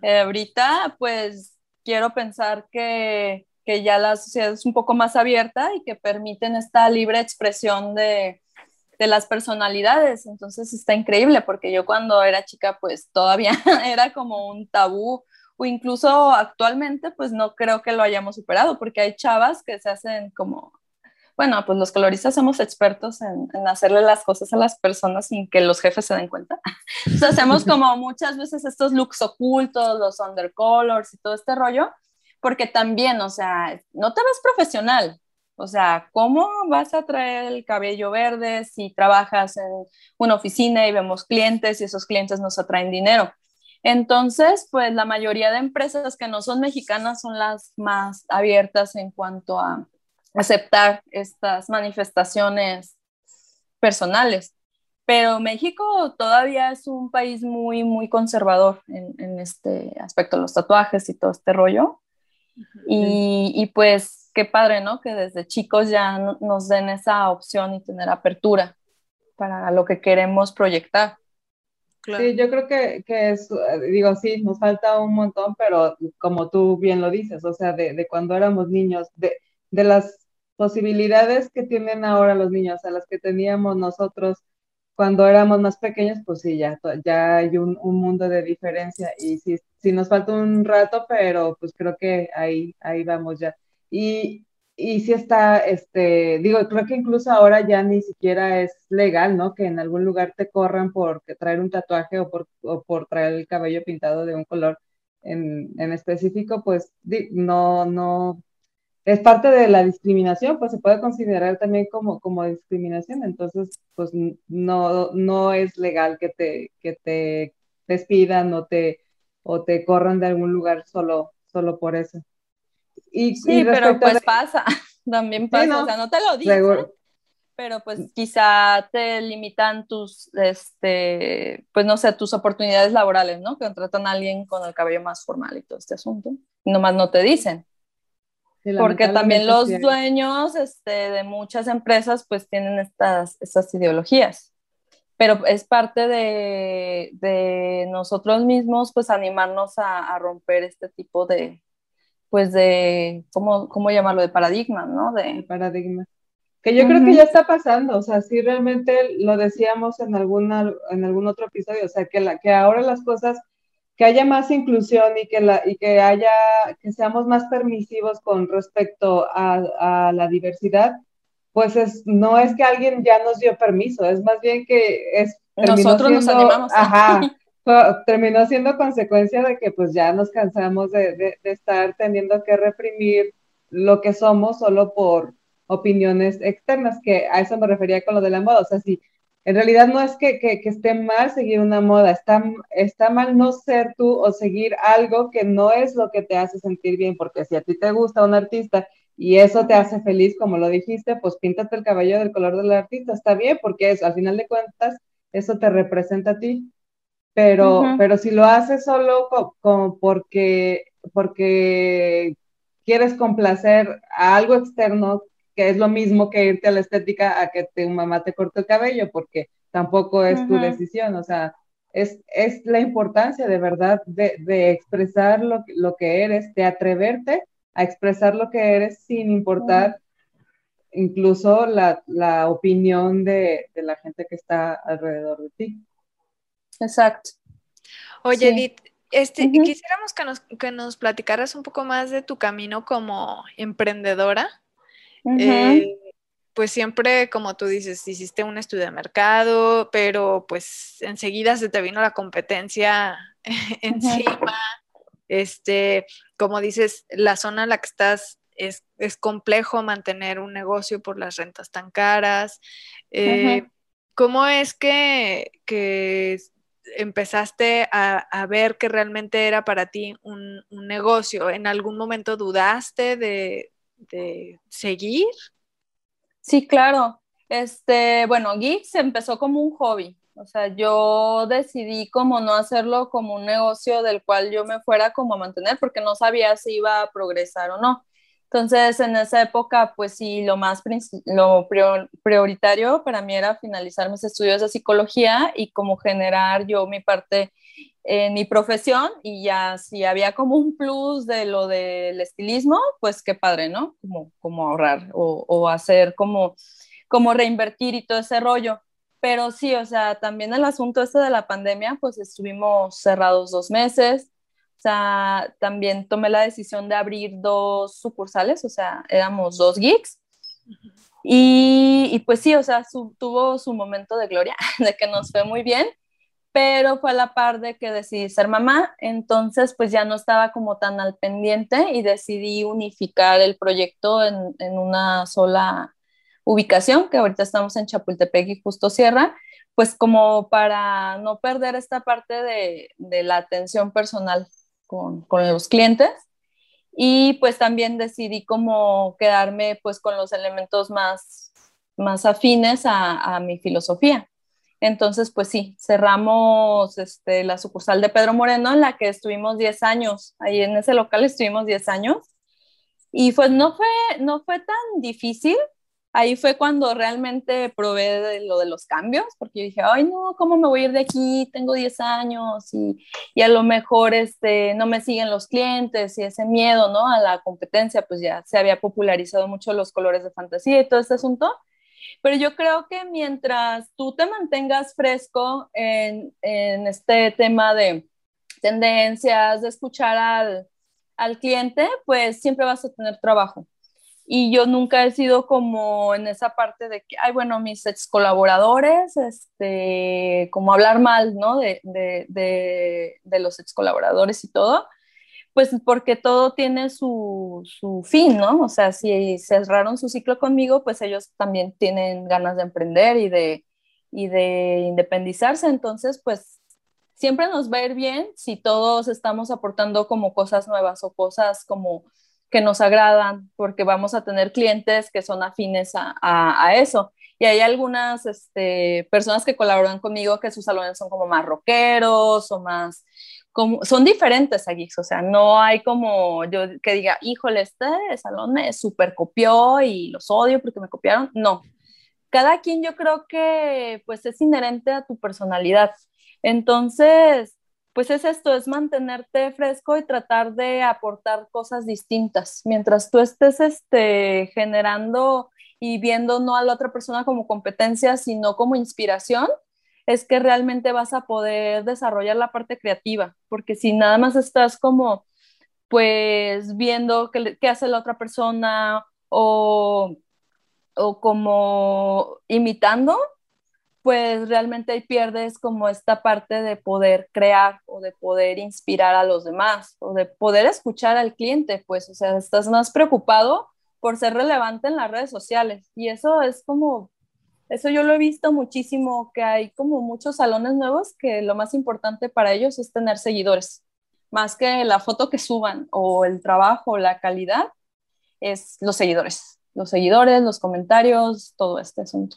Eh, ahorita, pues, quiero pensar que, que ya la sociedad es un poco más abierta y que permiten esta libre expresión de, de las personalidades. Entonces está increíble porque yo cuando era chica pues todavía era como un tabú o incluso actualmente pues no creo que lo hayamos superado porque hay chavas que se hacen como, bueno, pues los coloristas somos expertos en, hacerle las cosas a las personas sin que los jefes se den cuenta. Entonces hacemos como muchas veces estos looks ocultos, los undercolors y todo este rollo, porque también, o sea, no te ves profesional, o sea, ¿cómo vas a traer el cabello verde si trabajas en una oficina y vemos clientes y esos clientes nos atraen dinero? Entonces, pues la mayoría de empresas que no son mexicanas son las más abiertas en cuanto a aceptar estas manifestaciones personales. Pero México todavía es un país muy, muy conservador en, este aspecto, los tatuajes y todo este rollo. y, y pues qué padre, ¿no? Que desde chicos ya nos den esa opción y tener apertura para lo que queremos proyectar. Sí, yo creo que, que, es, digo, sí, nos falta un montón, pero como tú bien lo dices, o sea, de, de cuando éramos niños, de, de, las posibilidades que tienen ahora los niños, a las que teníamos nosotros cuando éramos más pequeños, pues sí, ya, ya hay un, un mundo de diferencia y sí, sí nos falta un rato, pero pues creo que ahí, ahí vamos ya. Y, y sí está, este, digo, creo que incluso ahora ya ni siquiera es legal, ¿no? Que en algún lugar te corran por traer un tatuaje o por, o por traer el cabello pintado de un color en, en específico, pues no, no, es parte de la discriminación, pues se puede considerar también como, como discriminación, entonces, pues no, no es legal que te, que te despidan o te, o te corran de algún lugar solo, solo por eso. Y, sí, pero pues pasa, también pasa, o sea, no te lo dicen, pero pues quizá te limitan tus, este, pues no sé, tus oportunidades laborales, ¿no? Que contratan a alguien con el cabello más formal y todo este asunto. Y nomás no te dicen. Porque también los dueños este, de muchas empresas pues tienen estas, estas ideologías. Pero es parte de, de nosotros mismos pues animarnos a, a, romper este tipo de, pues de, ¿cómo, cómo llamarlo? De paradigmas, ¿no? De paradigmas. Que yo creo que ya está pasando, o sea, sí realmente lo decíamos en, alguna, en algún otro episodio, o sea, que, la, que ahora las cosas, que haya más inclusión y que, la, y que haya, que seamos más permisivos con respecto a, a la diversidad, pues es, no es que alguien ya nos dio permiso, es más bien que es... Nosotros nos animamos. Ajá, terminó siendo consecuencia de que pues ya nos cansamos de, de, estar teniendo que reprimir lo que somos solo por opiniones externas, que a eso me refería con lo de la moda. O sea, si en realidad no es que, que, esté mal seguir una moda, está, está mal no ser tú o seguir algo que no es lo que te hace sentir bien, porque si a ti te gusta un artista y eso te hace feliz, como lo dijiste, pues píntate el cabello del color del artista, está bien, porque eso, al final de cuentas, eso te representa a ti. Pero, pero si lo haces solo como porque, porque quieres complacer a algo externo que es lo mismo que irte a la estética a que tu mamá te corte el cabello, porque tampoco es tu decisión, o sea, es, es, la importancia de verdad de, de expresar lo, lo, que eres, de atreverte a expresar lo que eres sin importar incluso la, la opinión de, de, la gente que está alrededor de ti. Exacto. Oye, Edith, este, quisiéramos que nos, que nos platicaras un poco más de tu camino como emprendedora. Eh, pues siempre, como tú dices, hiciste un estudio de mercado, pero pues enseguida se te vino la competencia encima. Este, como dices, la zona en la que estás es, complejo mantener un negocio por las rentas tan caras. Eh, ¿Cómo es que, empezaste a, ver que realmente era para ti un, un negocio? ¿En algún momento dudaste de, de seguir? Sí, claro. Este, bueno, Geeks empezó como un hobby. O sea, yo decidí como no hacerlo como un negocio del cual yo me fuera como a mantener porque no sabía si iba a progresar o no. Entonces, en esa época, pues sí, lo más lo prioritario para mí era finalizar mis estudios de psicología y como generar yo mi parte en mi profesión y ya si había como un plus de lo del estilismo, pues qué padre, ¿no? Como, como ahorrar o, o, hacer como, como reinvertir y todo ese rollo. Pero sí, o sea, también el asunto este de la pandemia, pues estuvimos cerrados dos meses. O sea, también tomé la decisión de abrir dos sucursales, o sea, éramos dos geeks. Y, y pues sí, o sea, tuvo su momento de gloria, de que nos fue muy bien pero fue a la par de que decidí ser mamá, entonces pues ya no estaba como tan al pendiente y decidí unificar el proyecto en, en una sola ubicación, que ahorita estamos en Chapultepec y Justo Sierra, pues como para no perder esta parte de, de la atención personal con, con, los clientes. Y pues también decidí como quedarme pues con los elementos más, más afines a, a mi filosofía. Entonces, pues sí, cerramos este, la sucursal de Pedro Moreno en la que estuvimos 10 años. Ahí en ese local estuvimos 10 años. Y pues no fue, no fue tan difícil. Ahí fue cuando realmente probé de lo de los cambios, porque yo dije, ay, no, ¿cómo me voy a ir de aquí? Tengo 10 años y, y a lo mejor este, no me siguen los clientes y ese miedo, ¿no? A la competencia, pues ya se había popularizado mucho los colores de fantasía y todo este asunto. Pero yo creo que mientras tú te mantengas fresco en, en este tema de tendencias, de escuchar al, al cliente, pues siempre vas a tener trabajo. Y yo nunca he sido como en esa parte de que, ay, bueno, mis ex colaboradores, este, como hablar mal, ¿no? De, de, de, de los ex colaboradores y todo pues porque todo tiene su, su, fin, ¿no? O sea, si cerraron su ciclo conmigo, pues ellos también tienen ganas de emprender y de, y de independizarse. Entonces, pues siempre nos va a ir bien si todos estamos aportando como cosas nuevas o cosas como que nos agradan, porque vamos a tener clientes que son afines a, a, a eso. Y hay algunas este, personas que colaboran conmigo que sus salones son como más rockeros o más, como, son diferentes a Geeks, o sea, no hay como yo que diga, híjole, este salón me super copió y los odio porque me copiaron, no. Cada quien yo creo que pues es inherente a tu personalidad. Entonces, pues es esto, es mantenerte fresco y tratar de aportar cosas distintas. Mientras tú estés este, generando y viendo no a la otra persona como competencia, sino como inspiración, es que realmente vas a poder desarrollar la parte creativa, porque si nada más estás como, pues, viendo qué, qué hace la otra persona o, o como imitando, pues realmente ahí pierdes como esta parte de poder crear o de poder inspirar a los demás o de poder escuchar al cliente, pues, o sea, estás más preocupado por ser relevante en las redes sociales. Y eso es como, eso yo lo he visto muchísimo, que hay como muchos salones nuevos que lo más importante para ellos es tener seguidores, más que la foto que suban o el trabajo, la calidad, es los seguidores, los seguidores, los comentarios, todo este asunto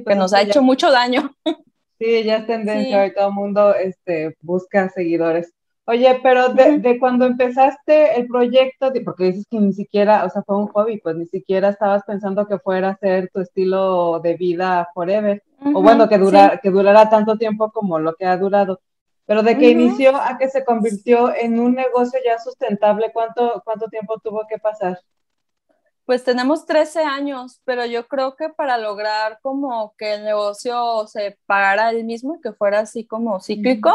que pues nos ha hecho mucho daño. Sí, ya es tendencia, y todo el mundo este, busca seguidores. Oye, pero de, cuando empezaste el proyecto, porque dices que ni siquiera, o sea, fue un hobby, pues ni siquiera estabas pensando que fuera a ser tu estilo de vida forever, o bueno, que, dura, que durara tanto tiempo como lo que ha durado. Pero de que inició a que se convirtió en un negocio ya sustentable, ¿cuánto, cuánto tiempo tuvo que pasar? Pues tenemos 13 años, pero yo creo que para lograr como que el negocio se pagara él mismo y que fuera así como cíclico,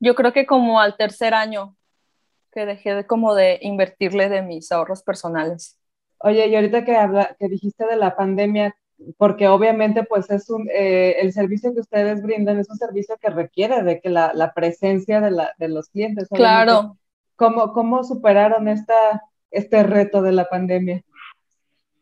yo creo que como al tercer año que dejé de como de invertirle de mis ahorros personales. Oye, y ahorita que, habla, que dijiste de la pandemia, porque obviamente pues es un, eh, el servicio que ustedes brindan es un servicio que requiere de que la, la presencia de, la, de, los clientes. Claro. ¿Cómo, ¿Cómo superaron esta, este reto de la pandemia?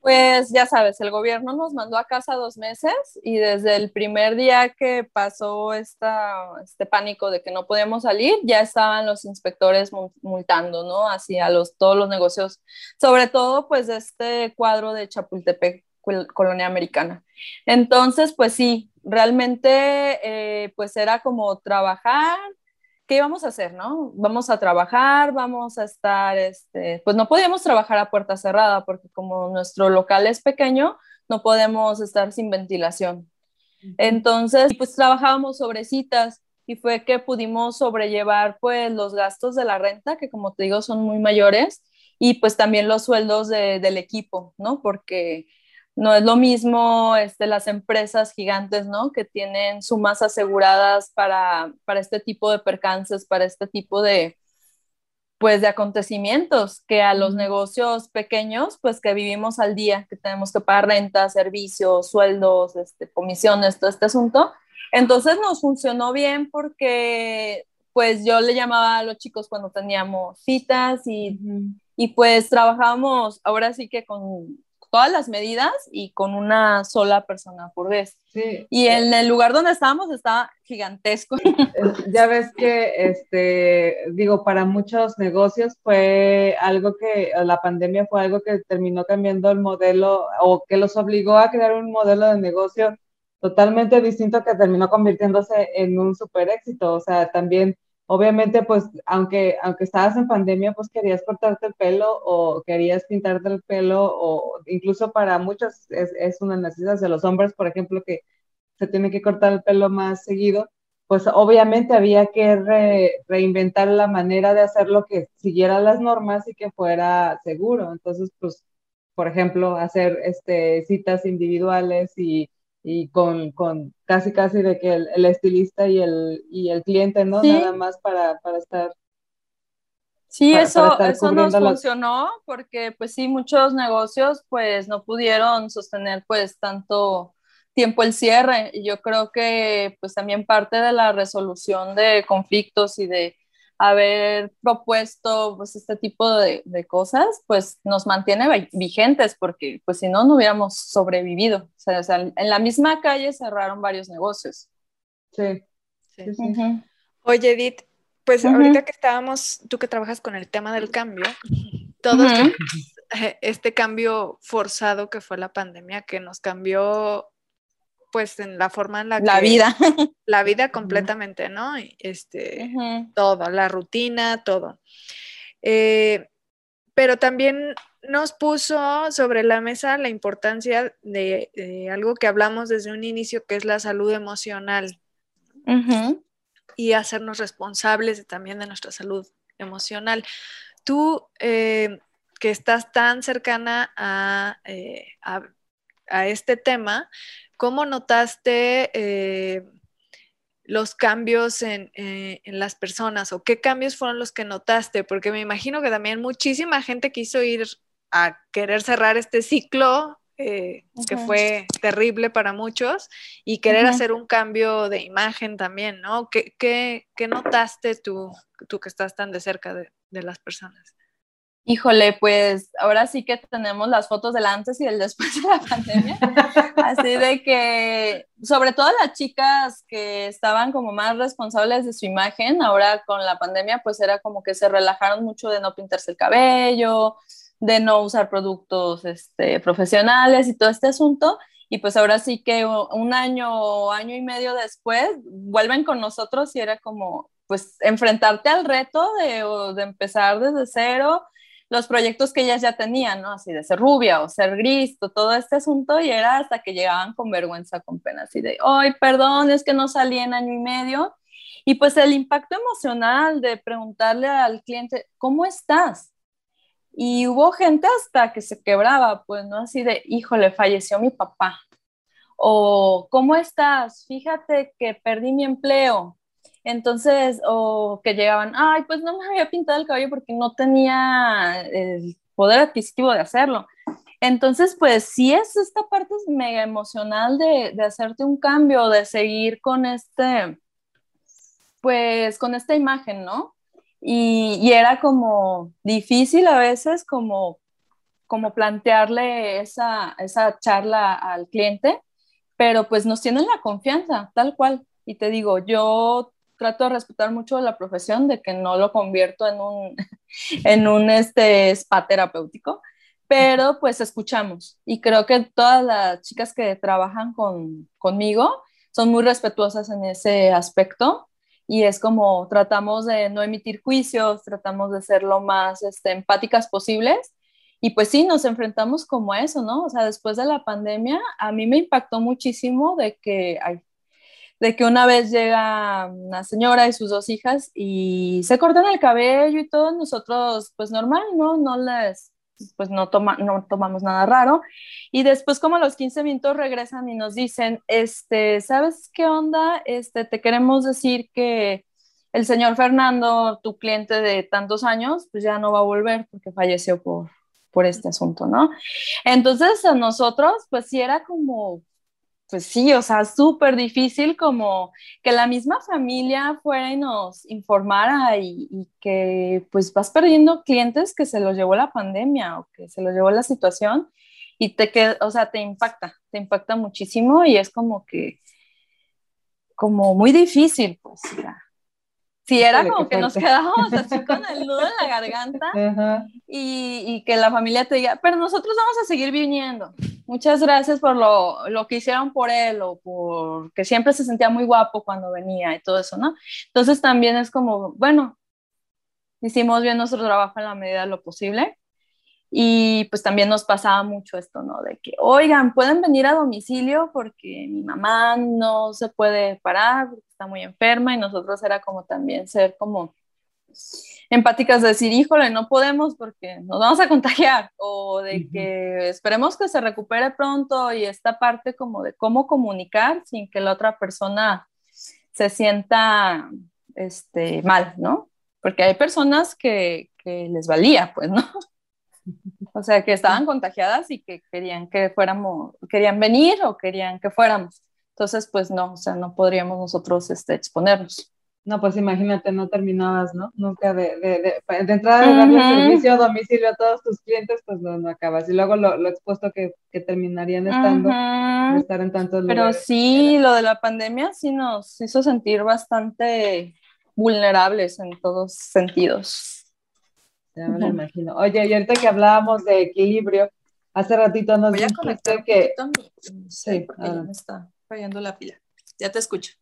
Pues ya sabes, el gobierno nos mandó a casa dos meses y desde el primer día que pasó este pánico de que no podíamos salir, ya estaban los inspectores multando, ¿no? Así a los, todos los negocios, sobre todo pues este cuadro de Chapultepec, colonia americana. Entonces, pues sí, realmente eh, pues era como trabajar, ¿qué íbamos a hacer, no? Vamos a trabajar, vamos a estar, este, pues no podíamos trabajar a puerta cerrada porque como nuestro local es pequeño, no podemos estar sin ventilación. Entonces, pues trabajábamos sobre citas y fue que pudimos sobrellevar pues los gastos de la renta, que como te digo son muy mayores, y pues también los sueldos del equipo, ¿no? Porque no es lo mismo este, las empresas gigantes, ¿no? Que tienen sumas aseguradas para, para este tipo de percances, para este tipo de, pues, de acontecimientos, que a los negocios pequeños, pues, que vivimos al día, que tenemos que pagar renta, servicios, sueldos, este, comisiones, todo este asunto. Entonces nos funcionó bien porque, pues, yo le llamaba a los chicos cuando teníamos citas y, y pues trabajábamos ahora sí que con todas las medidas y con una sola persona por vez. Y en el lugar donde estábamos estaba gigantesco. Ya ves que, este, digo, para muchos negocios fue algo que, la pandemia fue algo que terminó cambiando el modelo o que los obligó a crear un modelo de negocio totalmente distinto que terminó convirtiéndose en un super éxito. O sea, también obviamente, pues, aunque, aunque estabas en pandemia, pues querías cortarte el pelo o querías pintarte el pelo o incluso para muchos es, es una necesidad de los hombres, por ejemplo, que se tiene que cortar el pelo más seguido, pues obviamente había que reinventar la manera de hacerlo que siguiera las normas y que fuera seguro. Entonces, pues, por ejemplo, hacer este, citas individuales y y con, con casi casi de que el, estilista y el, y el cliente, ¿no? Nada más para, para estar. Sí, eso, eso nos funcionó porque pues sí, muchos negocios pues no pudieron sostener pues tanto tiempo el cierre y yo creo que pues también parte de la resolución de conflictos y de haber propuesto pues este tipo de, cosas, pues nos mantiene vigentes porque pues si no, no hubiéramos sobrevivido. O sea, en la misma calle cerraron varios negocios. Sí. Oye, Edith, pues ahorita que estábamos, tú que trabajas con el tema del cambio, todo este, este cambio forzado que fue la pandemia, que nos cambió pues en la forma en la, la vida. La vida completamente, ¿no? Este, todo, la rutina, todo. Eh, pero también nos puso sobre la mesa la importancia de, algo que hablamos desde un inicio, que es la salud emocional. Y hacernos responsables también de nuestra salud emocional. Tú, eh, que estás tan cercana eh, a, a, este tema, ¿cómo notaste eh, los cambios en, en, las personas o qué cambios fueron los que notaste? Porque me imagino que también muchísima gente quiso ir a querer cerrar este ciclo eh, que fue terrible para muchos y querer hacer un cambio de imagen también, ¿no? ¿Qué, qué, qué notaste tú, tú, que estás tan de cerca de, de, las personas? Híjole, pues ahora sí que tenemos las fotos del antes y del después de la pandemia, así de que, sobre todo las chicas que estaban como más responsables de su imagen, ahora con la pandemia, pues era como que se relajaron mucho de no pintarse el cabello, de no usar productos este, profesionales y todo este asunto. Y pues ahora sí que un año año y medio después vuelven con nosotros y era como, pues, enfrentarte al reto de, de empezar desde cero, los proyectos que ellas ya tenían, ¿no? Así de ser rubia o ser gris, todo este asunto, y era hasta que llegaban con vergüenza, con pena, así de, ay, perdón, es que no salí en año y medio. Y pues el impacto emocional de preguntarle al cliente, ¿cómo estás? Y hubo gente hasta que se quebraba, pues, ¿no? Así de, híjole, falleció mi papá. O, ¿cómo estás? Fíjate que perdí mi empleo. Entonces, o que llegaban, ay, pues no me había pintado el cabello porque no tenía el poder adquisitivo de hacerlo. Entonces, pues sí es esta parte mega emocional de, de hacerte un cambio, de seguir con este, pues con esta imagen, ¿no? Y, era como difícil a veces como, como plantearle esa, esa charla al cliente, pero pues nos tienen la confianza, tal cual. Y te digo, yo trato de respetar mucho la profesión, de que no lo convierto en un, en un este, spa terapéutico, pero pues escuchamos. Y creo que todas las chicas que trabajan con, conmigo son muy respetuosas en ese aspecto y es como tratamos de no emitir juicios, tratamos de ser lo más este, empáticas posibles. Y pues sí, nos enfrentamos como a eso, ¿no? O sea, después de la pandemia, a mí me impactó muchísimo de que, de que una vez llega una señora y sus dos hijas y se cortan el cabello y todo, nosotros pues normal, ¿no? No les, pues no, toma, no tomamos nada raro. Y después como a los 15 minutos regresan y nos dicen, este, ¿sabes qué onda? Este, te queremos decir que el señor Fernando, tu cliente de tantos años, pues ya no va a volver porque falleció por, por este asunto, ¿no? Entonces a nosotros, pues sí era como, pues sí, o sea, súper difícil como que la misma familia fuera y nos informara y, que pues vas perdiendo clientes que se los llevó la pandemia o que se los llevó la situación y te queda, o sea, te impacta, te impacta muchísimo y es como que, como muy difícil, pues, ya. Sí, era como que nos quedábamos así con el nudo en la garganta y, y, que la familia te diga, pero nosotros vamos a seguir viniendo. Muchas gracias por lo, lo, que hicieron por él o por que siempre se sentía muy guapo cuando venía y todo eso, ¿no? Entonces también es como, bueno, hicimos bien nuestro trabajo en la medida de lo posible y pues también nos pasaba mucho esto, ¿no? De que, oigan, pueden venir a domicilio porque mi mamá no se puede parar, porque está muy enferma y nosotros era como también ser como empáticas de decir, híjole, no podemos porque nos vamos a contagiar o de que esperemos que se recupere pronto y esta parte como de cómo comunicar sin que la otra persona se sienta este, mal, ¿no? Porque hay personas que, que les valía, pues, ¿no? O sea, que estaban contagiadas y que querían que fuéramos, querían venir o querían que fuéramos. Entonces, pues no, o sea, no podríamos nosotros este, exponernos. No, pues imagínate, no terminabas, ¿no? Nunca de, de, de, de entrada de darle servicio a domicilio a todos tus clientes, pues no, no acabas. Y luego lo, lo expuesto que, que, terminarían estando, estar en tantos lugares. Pero sí, lo de la pandemia sí nos hizo sentir bastante vulnerables en todos sentidos. Ya me lo imagino. Oye, y ahorita que hablábamos de equilibrio, hace ratito nos dijiste que... Sí, ahí está. Fallando la pila. Ya te escucho.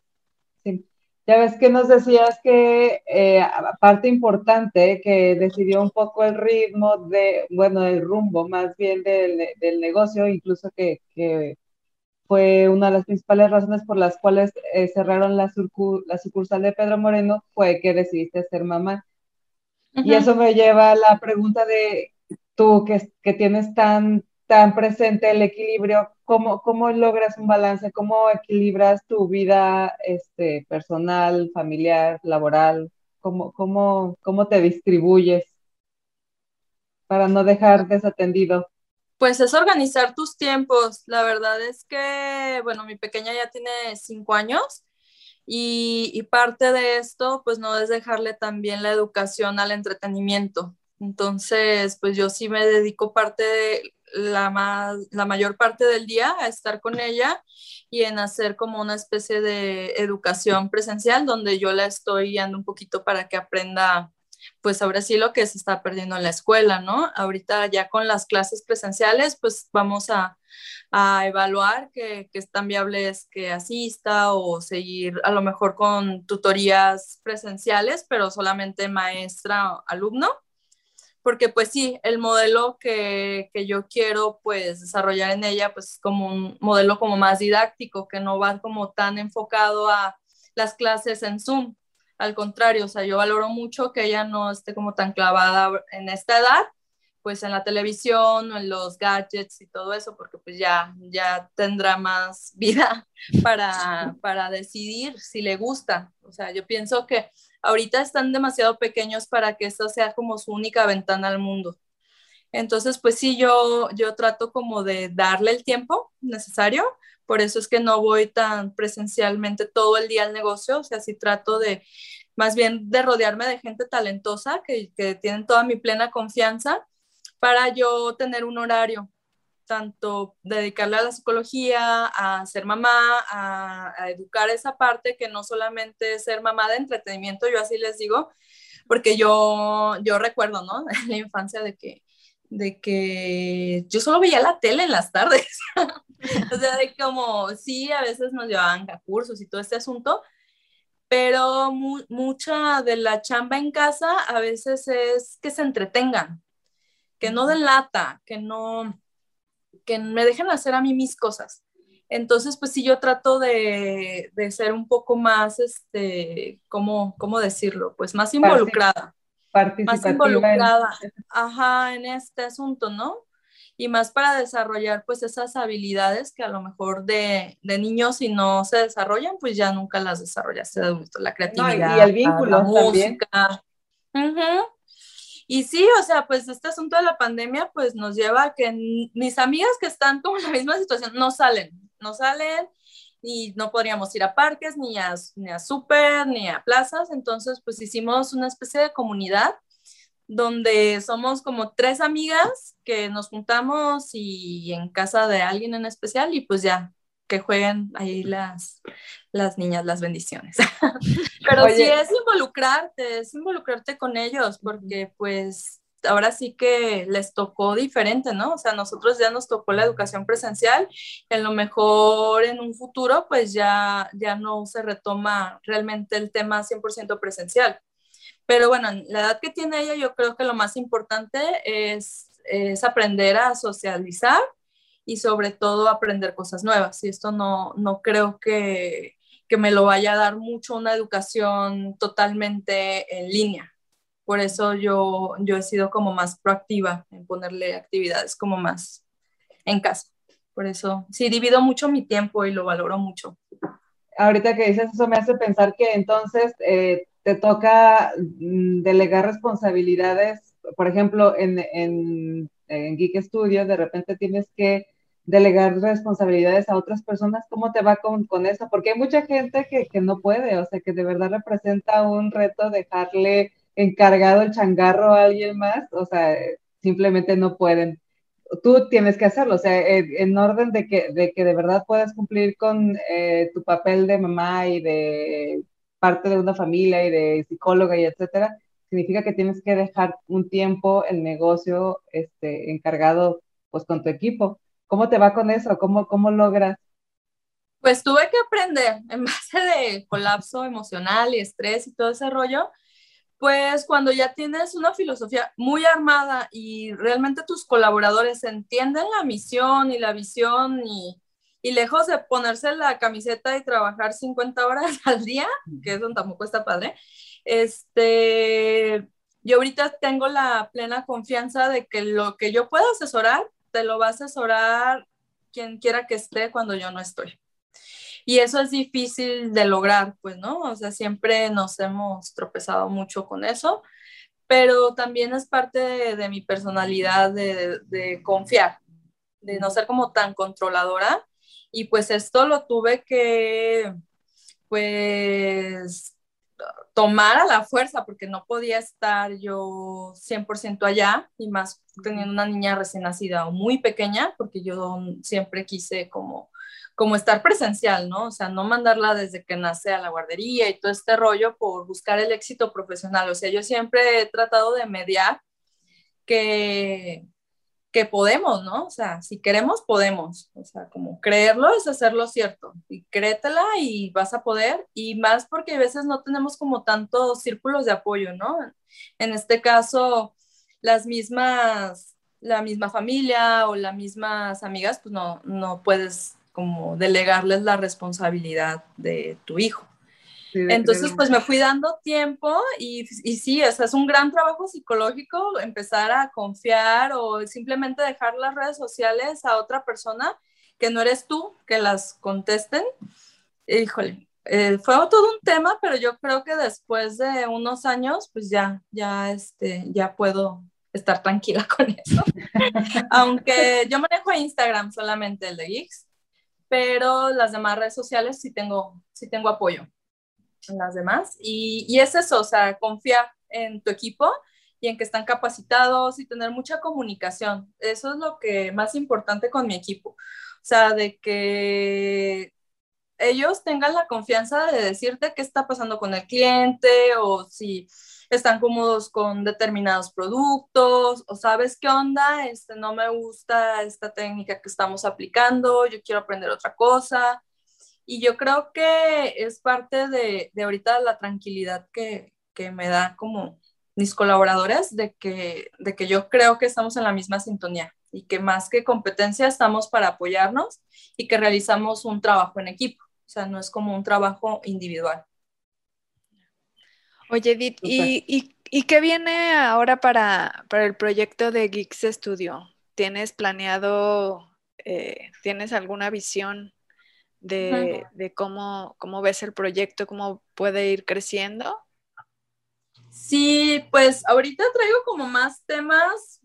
Sí. Ya ves que nos decías que eh, parte importante que decidió un poco el ritmo de, bueno, el rumbo más bien del, del negocio, incluso que, que, fue una de las principales razones por las cuales eh, cerraron la, la, sucursal de Pedro Moreno, fue que decidiste ser mamá. Y eso me lleva a la pregunta de tú que, que tienes tan tan presente el equilibrio, ¿cómo, cómo logras un balance? ¿Cómo equilibras tu vida este, personal, familiar, laboral? ¿Cómo, cómo, cómo te distribuyes para no dejar desatendido? Pues es organizar tus tiempos. La verdad es que, bueno, mi pequeña ya tiene cinco años y, y parte de esto, pues no es dejarle también la educación al entretenimiento. Entonces, pues yo sí me dedico parte de, la, más, la mayor parte del día a estar con ella y en hacer como una especie de educación presencial donde yo la estoy guiando un poquito para que aprenda pues ahora sí lo que se está perdiendo en la escuela, ¿no? Ahorita ya con las clases presenciales, pues vamos a, a evaluar que, es tan viable es que asista o seguir a lo mejor con tutorías presenciales, pero solamente maestra alumno porque pues sí, el modelo que, yo quiero pues desarrollar en ella pues como un modelo como más didáctico, que no va como tan enfocado a las clases en Zoom. Al contrario, o sea, yo valoro mucho que ella no esté como tan clavada en esta edad, pues en la televisión o en los gadgets y todo eso, porque pues ya, ya tendrá más vida para, para decidir si le gusta. O sea, yo pienso que ahorita están demasiado pequeños para que esta sea como su única ventana al mundo. Entonces, pues sí, yo, yo trato como de darle el tiempo necesario, por eso es que no voy tan presencialmente todo el día al negocio, o sea, sí trato de más bien de rodearme de gente talentosa que, que tienen toda mi plena confianza para yo tener un horario tanto dedicarle a la psicología, a ser mamá, a, educar esa parte que no solamente es ser mamá de entretenimiento, yo así les digo, porque yo, yo recuerdo, ¿no? En la infancia de que, de que yo solo veía la tele en las tardes. o sea, de como, sí, a veces nos llevaban a cursos y todo este asunto, pero mucha de la chamba en casa a veces es que se entretengan, que no den lata, que no, que me dejen hacer a mí mis cosas. Entonces, pues sí, yo trato de, de ser un poco más, este, ¿cómo, ¿cómo decirlo? Pues más involucrada. Más involucrada, ajá, en este asunto, ¿no? Y más para desarrollar pues esas habilidades que a lo mejor de, de niños si no se desarrollan, pues ya nunca las desarrollaste de adulto, la creatividad, y el vínculo la música. Y sí, o sea, pues este asunto de la pandemia pues nos lleva a que mis amigas que están como en la misma situación no salen, no salen y no podríamos ir a parques, ni a, ni a súper, ni a plazas. Entonces, pues hicimos una especie de comunidad donde somos como tres amigas que nos juntamos y en casa de alguien en especial y pues ya que jueguen ahí las, las niñas las bendiciones. Pero sí es involucrarte, es involucrarte con ellos, porque pues ahora sí que les tocó diferente, ¿no? O sea, nosotros ya nos tocó la educación presencial, a lo mejor en un futuro pues ya, ya no se retoma realmente el tema 100% presencial. Pero bueno, la edad que tiene ella, yo creo que lo más importante es, es aprender a socializar y sobre todo aprender cosas nuevas. Y esto no, no creo que, que me lo vaya a dar mucho una educación totalmente en línea. Por eso yo, yo he sido como más proactiva en ponerle actividades como más en casa. Por eso sí, divido mucho mi tiempo y lo valoro mucho. Ahorita que dices eso me hace pensar que entonces eh, te toca mm, delegar responsabilidades, por ejemplo, en, en, en Geek Studio, de repente tienes que delegar responsabilidades a otras personas, ¿cómo te va con, con eso? Porque hay mucha gente que, que, no puede, o sea, que de verdad representa un reto dejarle encargado el changarro a alguien más, o sea, simplemente no pueden. Tú tienes que hacerlo, o sea, en, orden de que, de que de verdad puedas cumplir con eh, tu papel de mamá y de parte de una familia y de psicóloga y etcétera, significa que tienes que dejar un tiempo el negocio este, encargado pues con tu equipo. ¿Cómo te va con eso? ¿Cómo, cómo logras? Pues tuve que aprender en base de colapso emocional y estrés y todo ese rollo, pues cuando ya tienes una filosofía muy armada y realmente tus colaboradores entienden la misión y la visión y, y lejos de ponerse la camiseta y trabajar 50 horas al día, que eso tampoco está padre, este, yo ahorita tengo la plena confianza de que lo que yo puedo asesorar, te lo va a asesorar quien quiera que esté cuando yo no estoy. Y eso es difícil de lograr, pues, ¿no? O sea, siempre nos hemos tropezado mucho con eso, pero también es parte de, mi personalidad de, de, confiar, de no ser como tan controladora. Y pues esto lo tuve que, pues, tomar a la fuerza, porque no podía estar yo 100% allá, y más teniendo una niña recién nacida o muy pequeña, porque yo siempre quise como como estar presencial, ¿no? O sea, no mandarla desde que nace a la guardería y todo este rollo por buscar el éxito profesional. O sea, yo siempre he tratado de mediar que, que podemos, ¿no? O sea, si queremos, podemos. O sea, como creerlo es hacerlo cierto. Y créetela y vas a poder. Y más porque a veces no tenemos como tantos círculos de apoyo, ¿no? En este caso, las mismas, la misma familia o las mismas amigas, pues no, no puedes como delegarles la responsabilidad de tu hijo. Entonces, pues me fui dando tiempo y, y sí, o es un gran trabajo psicológico empezar a confiar o simplemente dejar las redes sociales a otra persona que no eres tú, que las contesten. Híjole, eh, fue todo un tema, pero yo creo que después de unos años, pues ya, ya, este, ya puedo estar tranquila con eso. Aunque yo manejo Instagram solamente el de Geeks pero las demás redes sociales sí tengo, sí tengo apoyo en las demás. Y, y es eso, o sea, confiar en tu equipo y en que están capacitados y tener mucha comunicación. Eso es lo que más importante con mi equipo. O sea, de que ellos tengan la confianza de decirte qué está pasando con el cliente o si están cómodos con determinados productos o sabes qué onda, este, no me gusta esta técnica que estamos aplicando, yo quiero aprender otra cosa. Y yo creo que es parte de, de ahorita la tranquilidad que, que, me da como mis colaboradores de que, de que yo creo que estamos en la misma sintonía y que más que competencia estamos para apoyarnos y que realizamos un trabajo en equipo, o sea, no es como un trabajo individual. Oye, Edith, ¿y, qué viene ahora para, el proyecto de Geeks Studio? ¿Tienes planeado, eh, tienes alguna visión de, cómo, cómo ves el proyecto, cómo puede ir creciendo? Sí, pues ahorita traigo como más temas,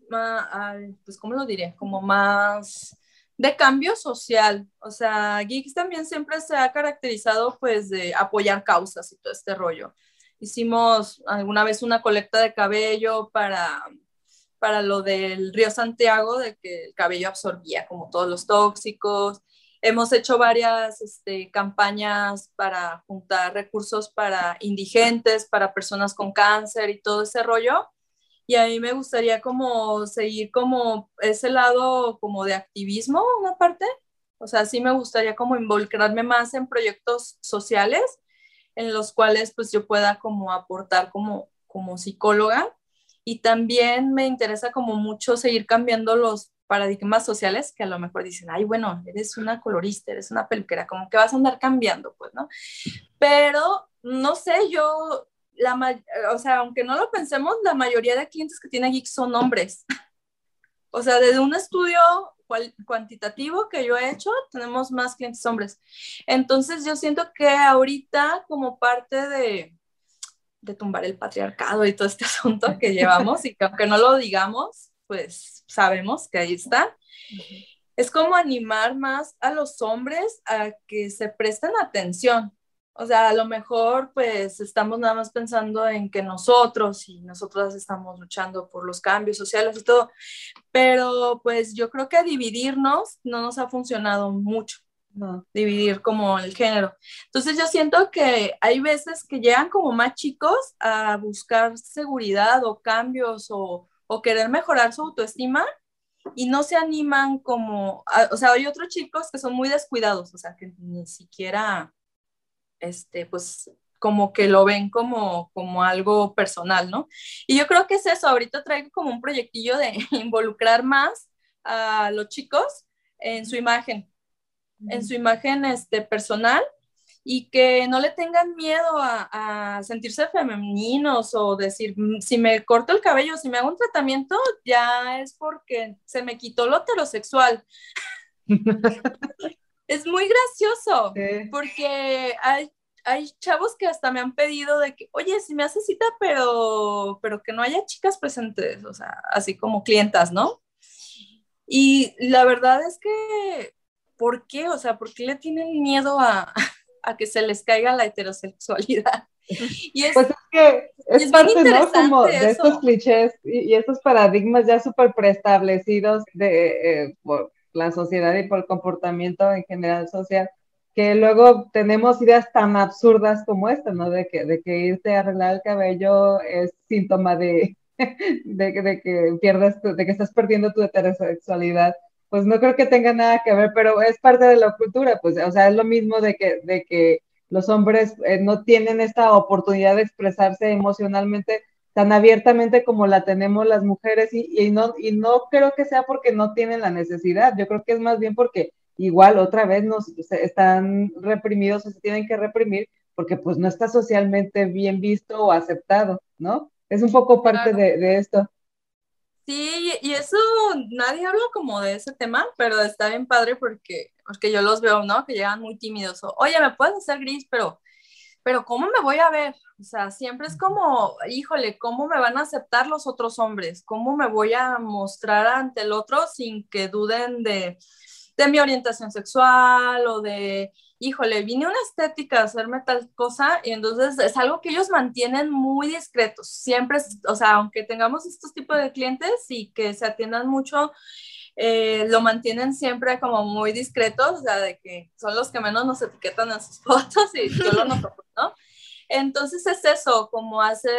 pues ¿cómo lo diría? Como más de cambio social. O sea, Geeks también siempre se ha caracterizado pues de apoyar causas y todo este rollo. Hicimos alguna vez una colecta de cabello para, para lo del río Santiago, de que el cabello absorbía como todos los tóxicos. Hemos hecho varias este, campañas para juntar recursos para indigentes, para personas con cáncer y todo ese rollo. Y a mí me gustaría como seguir como ese lado como de activismo, una parte. O sea, sí me gustaría como involucrarme más en proyectos sociales en los cuales pues yo pueda como aportar como, como psicóloga y también me interesa como mucho seguir cambiando los paradigmas sociales que a lo mejor dicen, ay, bueno, eres una colorista, eres una peluquera, como que vas a andar cambiando, pues, ¿no? Pero, no sé, yo, la, o sea, aunque no lo pensemos, la mayoría de clientes que tiene Geek son hombres. o sea, desde un estudio cuantitativo que yo he hecho, tenemos más clientes hombres. Entonces yo siento que ahorita como parte de, de tumbar el patriarcado y todo este asunto que llevamos y que aunque no lo digamos, pues sabemos que ahí está. Es como animar más a los hombres a que se presten atención, o sea, a lo mejor pues estamos nada más pensando en que nosotros y nosotras estamos luchando por los cambios sociales y todo, pero pues yo creo que dividirnos no nos ha funcionado mucho. No. dividir como el género. Entonces yo siento que hay veces que llegan como más chicos a buscar seguridad o cambios o, o querer mejorar su autoestima y no se animan como, o sea, hay otros chicos que son muy descuidados, o sea, que ni siquiera, este, pues como que lo ven como, como algo personal, ¿no? Y yo creo que es eso, ahorita traigo como un proyectillo de involucrar más a los chicos en su imagen, en su imagen este, personal y que no le tengan miedo a, sentirse femeninos o decir, mm, si me corto el cabello, si me hago un tratamiento, ya es porque se me quitó lo heterosexual. es muy gracioso porque hay, hay chavos que hasta me han pedido de que, oye, si me hace cita, pero, pero que no haya chicas presentes, o sea, así como clientas, ¿no? Y la verdad es que, ¿por qué? O sea, ¿por qué le tienen miedo a, a que se les caiga la heterosexualidad. Y es, pues es que es, parte, ¿no? Como de estos clichés y, estos paradigmas ya súper preestablecidos de, eh, por la sociedad y por el comportamiento en general social, que luego tenemos ideas tan absurdas como esta, ¿no? De que, de que irte a arreglar el cabello es síntoma de, de, de que pierdes, de que estás perdiendo tu heterosexualidad pues no creo que tenga nada que ver, pero es parte de la cultura, pues, o sea, es lo mismo de que, de que los hombres eh, no tienen esta oportunidad de expresarse emocionalmente tan abiertamente como la tenemos las mujeres y, y, no, y no creo que sea porque no tienen la necesidad, yo creo que es más bien porque igual otra vez nos están reprimidos o se tienen que reprimir porque pues no está socialmente bien visto o aceptado, ¿no? Es un poco parte de, de esto. Sí, y eso nadie habla como de ese tema, pero está bien padre porque, porque yo los veo, ¿no? Que llegan muy tímidos. Oye, ¿me puedes hacer gris? Pero, pero ¿cómo me voy a ver? O sea, siempre es como, híjole, ¿cómo me van a aceptar los otros hombres? ¿Cómo me voy a mostrar ante el otro sin que duden de, de mi orientación sexual o de híjole, vine una estética a hacerme tal cosa y entonces es algo que ellos mantienen muy discretos. Siempre, o sea, aunque tengamos estos tipos de clientes y que se atiendan mucho, eh, lo mantienen siempre como muy discretos, o sea, de que son los que menos nos etiquetan en sus fotos y yo lo noto, ¿no? Entonces es eso, como hace,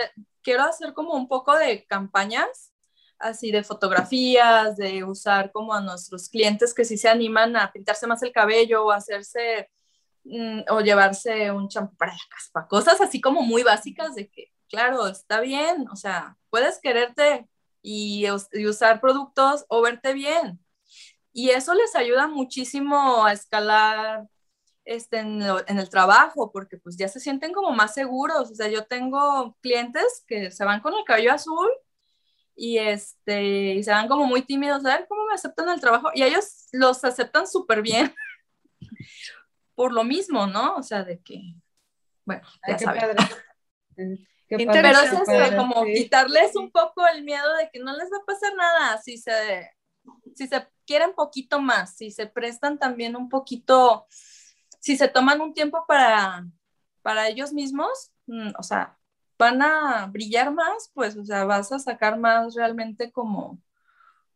quiero hacer como un poco de campañas así de fotografías, de usar como a nuestros clientes que sí se animan a pintarse más el cabello o hacerse Mm, o llevarse un champú para la caspa, cosas así como muy básicas de que, claro, está bien, o sea, puedes quererte y, usar productos o verte bien. Y eso les ayuda muchísimo a escalar este, en, el trabajo, porque pues ya se sienten como más seguros. O sea, yo tengo clientes que se van con el cabello azul y, este, y se van como muy tímidos, a ver cómo me aceptan el trabajo. Y ellos los aceptan súper bien por lo mismo, ¿no? O sea, de que, bueno, ya saben. Pero es como quitarles un poco el miedo de que no les va a pasar nada si se, si se quieren poquito más, si se prestan también un poquito, si se toman un tiempo para, para ellos mismos, mm, o sea, van a brillar más, pues, o sea, vas a sacar más realmente como,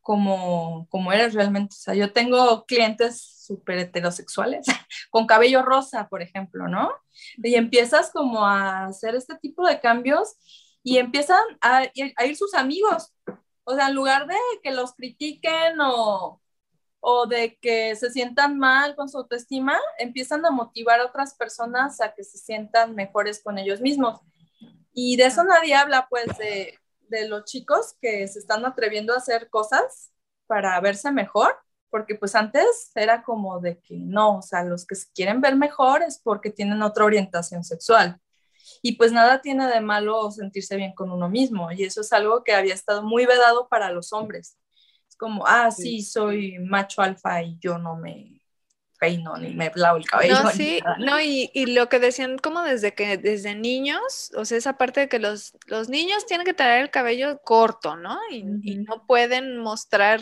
como, como eres realmente. O sea, yo tengo clientes súper heterosexuales, con cabello rosa, por ejemplo, ¿no? Y empiezas como a hacer este tipo de cambios y empiezan a, ir sus amigos. O sea, en lugar de que los critiquen o, o de que se sientan mal con su autoestima, empiezan a motivar a otras personas a que se sientan mejores con ellos mismos. Y de eso nadie habla, pues, de, de los chicos que se están atreviendo a hacer cosas para verse mejor, porque pues antes era como de que no, o sea, los que se quieren ver mejor es porque tienen otra orientación sexual. Y pues nada tiene de malo sentirse bien con uno mismo, y eso es algo que había estado muy vedado para los hombres. Es como, ah, sí, soy macho alfa y yo no me peino ni me lavo el cabello. No, sí, no, y, y, lo que decían como desde que desde niños, o sea, esa parte de que los, los niños tienen que tener el cabello corto, ¿no? Y, y no pueden mostrar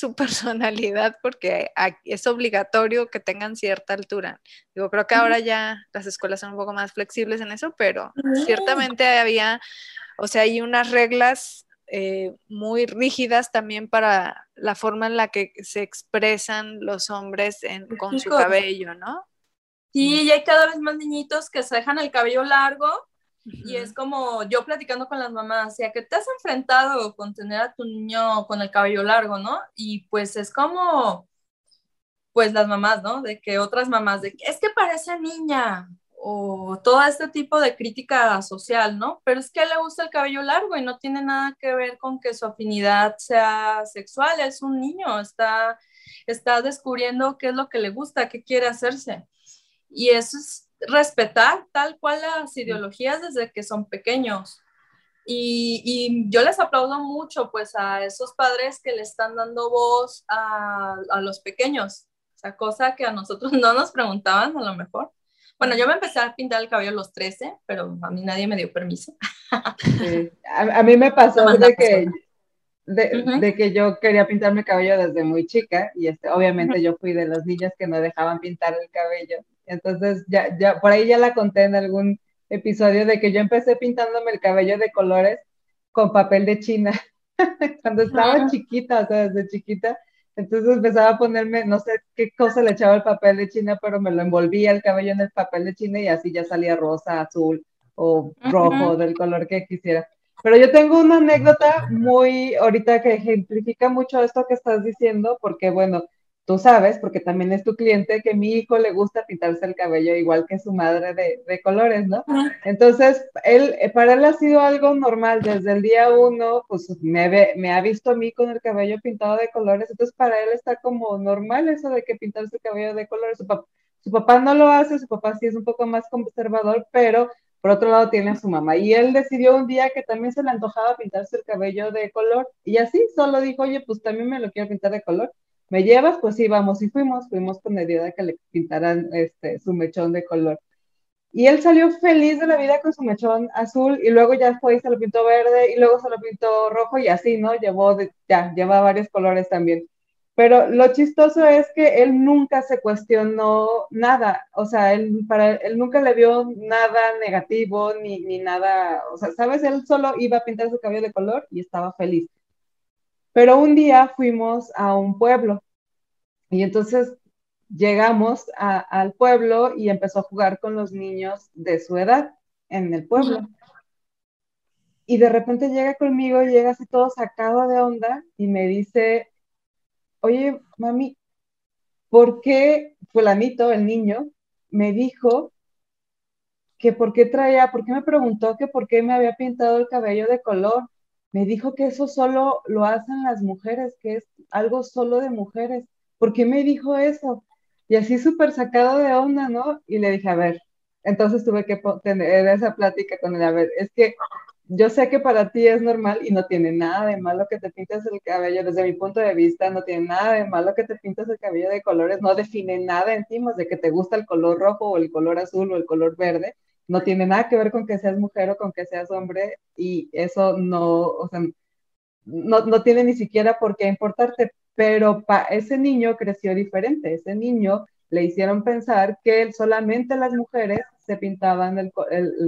su personalidad porque es obligatorio que tengan cierta altura. Digo, creo que ahora ya las escuelas son un poco más flexibles en eso, pero ciertamente había, o sea, hay unas reglas eh, muy rígidas también para la forma en la que se expresan los hombres con su cabello, ¿no? Sí, y hay cada vez más niñitos que se dejan el cabello largo Y es como yo platicando con las mamás, ¿a que te has enfrentado con tener a tu niño con el cabello largo, no? Y pues es como, pues las mamás, ¿no? De que otras mamás, de que es que parece niña, o todo este tipo de crítica social, ¿no? Pero es que le gusta el cabello largo y no tiene nada que ver con que su afinidad sea sexual, es un niño, está, está descubriendo qué es lo que le gusta, qué quiere hacerse. Y eso es respetar tal cual las ideologías desde que son pequeños. Y, y, yo les aplaudo mucho pues a esos padres que le están dando voz a, a los pequeños, o sea, cosa que a nosotros no nos preguntaban a lo mejor. Bueno, yo me empecé a pintar el cabello a los 13, pero a mí nadie me dio permiso. A, mí me pasó de que, de, que yo quería pintarme el cabello desde muy chica y este, obviamente yo fui de los niños que no dejaban pintar el cabello. Entonces, ya, ya, por ahí ya la conté en algún episodio de que yo empecé pintándome el cabello de colores con papel de China. Cuando estaba chiquita, o sea, desde chiquita, entonces empezaba a ponerme, no sé qué cosa le echaba el papel de China, pero me lo envolvía el cabello en el papel de China y así ya salía rosa, azul o rojo, del color que quisiera. Pero yo tengo una anécdota muy ahorita que ejemplifica mucho esto que estás diciendo, porque bueno, tú sabes, porque también es tu cliente, que mi hijo le gusta pintarse el cabello igual que su madre de, de colores, ¿no? Entonces, él, eh, para él ha sido algo normal desde el día uno, pues me, ve, me ha visto a mí con el cabello pintado de colores, entonces para él está como normal eso de que pintarse el cabello de colores. Su, su papá no lo hace, su papá sí es un poco más conservador, pero por otro lado tiene a su mamá. Y él decidió un día que también se le antojaba pintarse el cabello de color, y así solo dijo, oye, pues también me lo quiero pintar de color ¿me llevas? Pues sí, vamos, y fuimos, fuimos con la idea de que le pintaran este, su mechón de color. Y él salió feliz de la vida con su mechón azul y luego ya fue y se lo pintó verde y luego se lo pintó rojo y así, ¿no? Llevó, ya, lleva varios colores también. Pero lo chistoso es que él nunca se cuestionó nada, o sea, él, para, él nunca le vio nada negativo ni, ni nada, o sea, ¿sabes? Él solo iba a pintar su cabello de color y estaba feliz. Pero un día fuimos a un pueblo y entonces llegamos al pueblo y empezó a jugar con los niños de su edad en el pueblo. Y de repente llega conmigo, llega así todo sacado de onda y me dice, oye, mami, ¿por qué fulanito, el niño, me dijo que por qué traía, por qué me preguntó que por qué me había pintado el cabello de color? Me dijo que eso solo lo hacen las mujeres, que es algo solo de mujeres. ¿Por qué me dijo eso? Y así súper sacado de onda, ¿no? Y le dije, a ver, entonces tuve que tener esa plática con él, a ver, es que yo sé que para ti es normal y no tiene nada de malo que te pintes el cabello, desde mi punto de vista, no tiene nada de malo que te pintes el cabello de colores, no define nada en ti más de que te gusta el color rojo o el color azul o el color verde, no tiene nada que ver con que seas mujer o con que seas hombre y eso no, o sea, no, no tiene ni siquiera por qué importarte, pero ese niño creció diferente, ese niño le hicieron pensar que solamente las mujeres se pintaban el,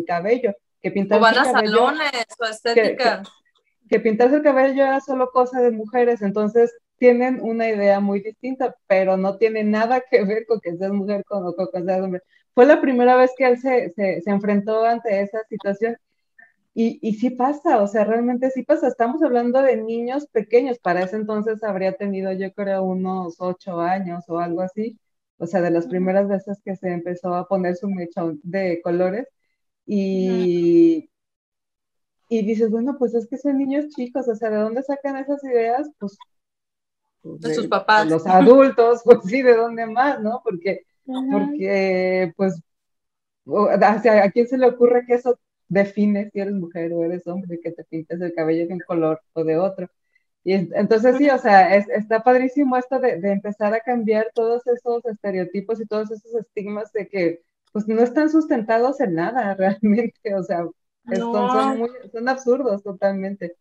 cabello, que pintaban o van a salones o estética. Que, que, pintarse el cabello era solo cosa de mujeres, entonces tienen una idea muy distinta, pero no tiene nada que ver con que seas mujer con, con que seas hombre fue la primera vez que él se, se, enfrentó ante esa situación. Y, y, sí pasa, o sea, realmente sí pasa. Estamos hablando de niños pequeños. Para ese entonces habría tenido, yo creo, unos ocho años o algo así. O sea, de las primeras veces que se empezó a poner su mechón de colores. Y, y dices, bueno, pues es que son niños chicos. O sea, ¿de dónde sacan esas ideas? Pues, pues de, sus papás. los adultos, pues sí, ¿de dónde más, no? Porque porque pues ¿a quién se le ocurre que eso define si eres mujer o eres hombre, que te pintes el cabello de un color o de otro? Y entonces sí, o sea, está padrísimo esto de, empezar a cambiar todos esos estereotipos y todos esos estigmas de que pues no están sustentados en nada realmente, o sea, son, son absurdos totalmente.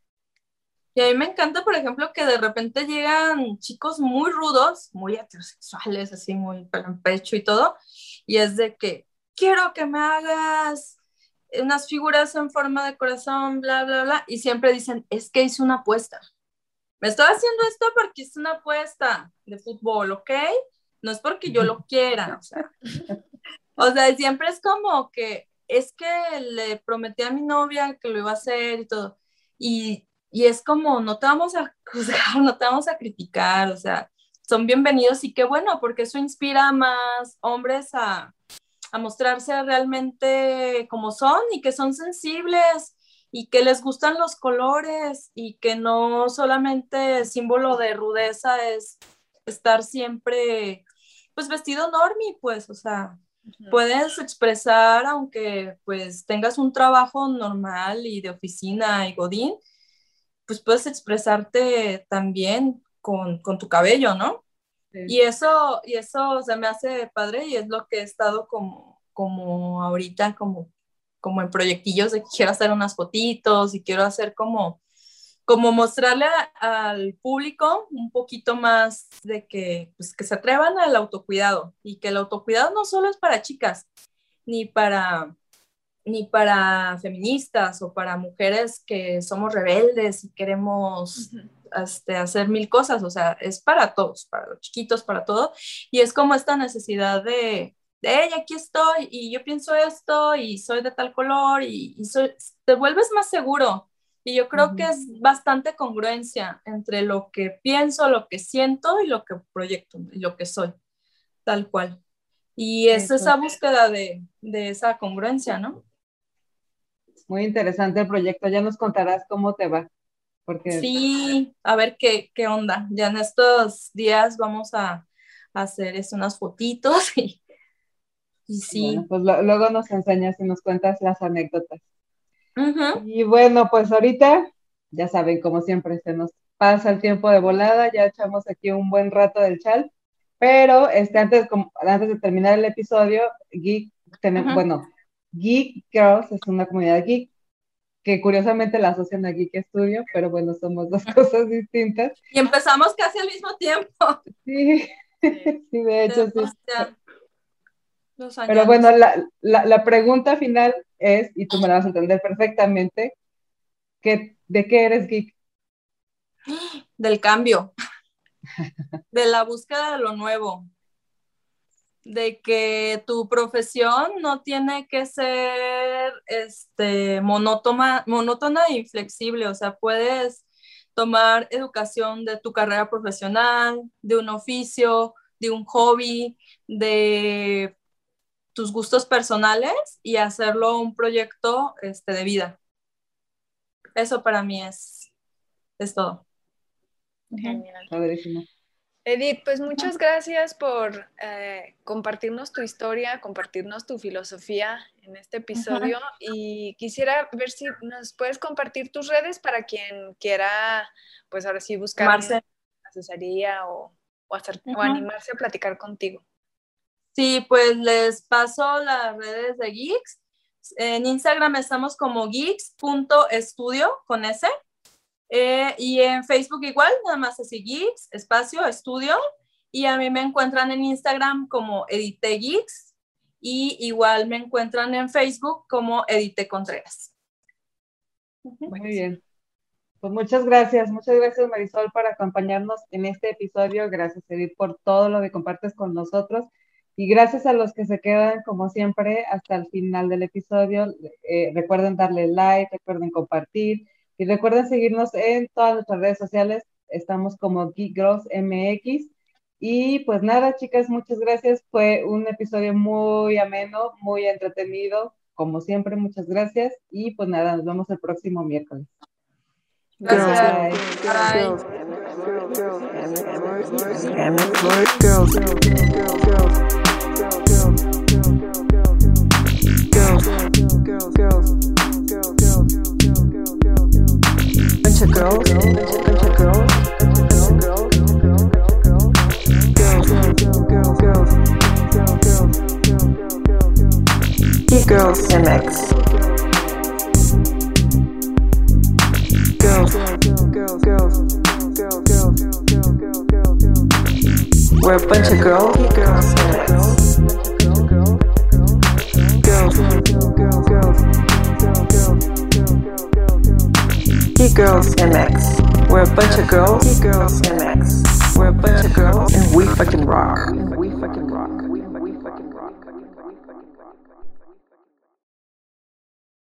Y a mí me encanta, por ejemplo, que de repente llegan chicos muy rudos, muy heterosexuales, así muy en pecho y todo, y es de que quiero que me hagas unas figuras en forma de corazón, bla, bla, bla, y siempre dicen, es que hice una apuesta. Me estoy haciendo esto porque hice una apuesta de fútbol, ¿ok? No es porque yo lo quiera, o sea. O sea, siempre es como que es que le prometí a mi novia que lo iba a hacer y todo. Y, y es como, no te vamos a juzgar, no te vamos a criticar, o sea, son bienvenidos y qué bueno, porque eso inspira a más hombres a, a mostrarse realmente como son y que son sensibles y que les gustan los colores y que no solamente símbolo de rudeza es estar siempre pues vestido normi, pues, o sea, puedes expresar aunque pues tengas un trabajo normal y de oficina y godín, pues puedes expresarte también con, con tu cabello, ¿no? Y eso, y eso se me hace padre y es lo que he estado como, como ahorita, como, como en proyectillos de que quiero hacer unas fotitos y quiero hacer como, como mostrarle al público un poquito más de que, pues, que se atrevan al autocuidado y que el autocuidado no solo es para chicas, ni para, ni para feministas o para mujeres que somos rebeldes y queremos este, hacer mil cosas, o sea, es para todos, para los chiquitos, para todo, y es como esta necesidad de, de, hey, aquí estoy, y yo pienso esto, y soy de tal color, y, te vuelves más seguro, y yo creo que es bastante congruencia entre lo que pienso, lo que siento y lo que proyecto, y lo que soy, tal cual. Y es esa búsqueda de, de esa congruencia, ¿no? Muy interesante el proyecto, ya nos contarás cómo te va. Sí, a ver qué, qué onda. Ya en estos días vamos a, hacer unas fotitos y, sí. pues luego nos enseñas y nos cuentas las anécdotas. Y bueno, pues ahorita, ya saben, como siempre, se nos pasa el tiempo de volada, ya echamos aquí un buen rato del chal, pero este, antes, como, antes de terminar el episodio, Geek, tenemos, bueno, Geek Girls es una comunidad geek que curiosamente la asocian a Geek Studio, pero bueno, somos dos cosas distintas. Y empezamos casi al mismo tiempo. Sí, sí, de hecho sí. Pero bueno, la, la, pregunta final es, y tú me la vas a entender perfectamente, que, ¿de qué eres geek? Del cambio, de la búsqueda de lo nuevo, de que tu profesión no tiene que ser este, monótona, monótona e inflexible, o sea, puedes tomar educación de tu carrera profesional, de un oficio, de un hobby, de tus gustos personales y hacerlo un proyecto este, de vida. Eso para mí es, es todo. Genial. Edith, pues muchas gracias por eh, compartirnos tu historia, compartirnos tu filosofía en este episodio y quisiera ver si nos puedes compartir tus redes para quien quiera, pues ahora sí, buscar asesoría o, hacer, o animarse a platicar contigo. Sí, pues les paso las redes de Geeks. En Instagram estamos como geeks.estudio con S. Eh, y en Facebook igual, nada más así Geeks, espacio, estudio. Y a mí me encuentran en Instagram como Edite Geeks. Y igual me encuentran en Facebook como Edite Contreras. Muy bien. Pues muchas gracias, muchas gracias Marisol por acompañarnos en este episodio. Gracias Edith por todo lo que compartes con nosotros. Y gracias a los que se quedan, como siempre, hasta el final del episodio. Eh, recuerden darle like, recuerden compartir. Y recuerden seguirnos en todas nuestras redes sociales. Estamos como Geek Girls MX. Y pues nada, chicas, muchas gracias. Fue un episodio muy ameno, muy entretenido. Como siempre, muchas gracias. Y pues nada, nos vemos el próximo miércoles. Gracias. of girls, bunch of girls, Geek Girls MX. Girls, girls, girls, girls, We're a bunch of girls, Geek Girls MX. Girls, girls, girls. Geek Girls MX. We're a bunch of girls. Geek Girls MX. We're a bunch of girls, and we fucking rock. And we fucking rock. We fucking rock.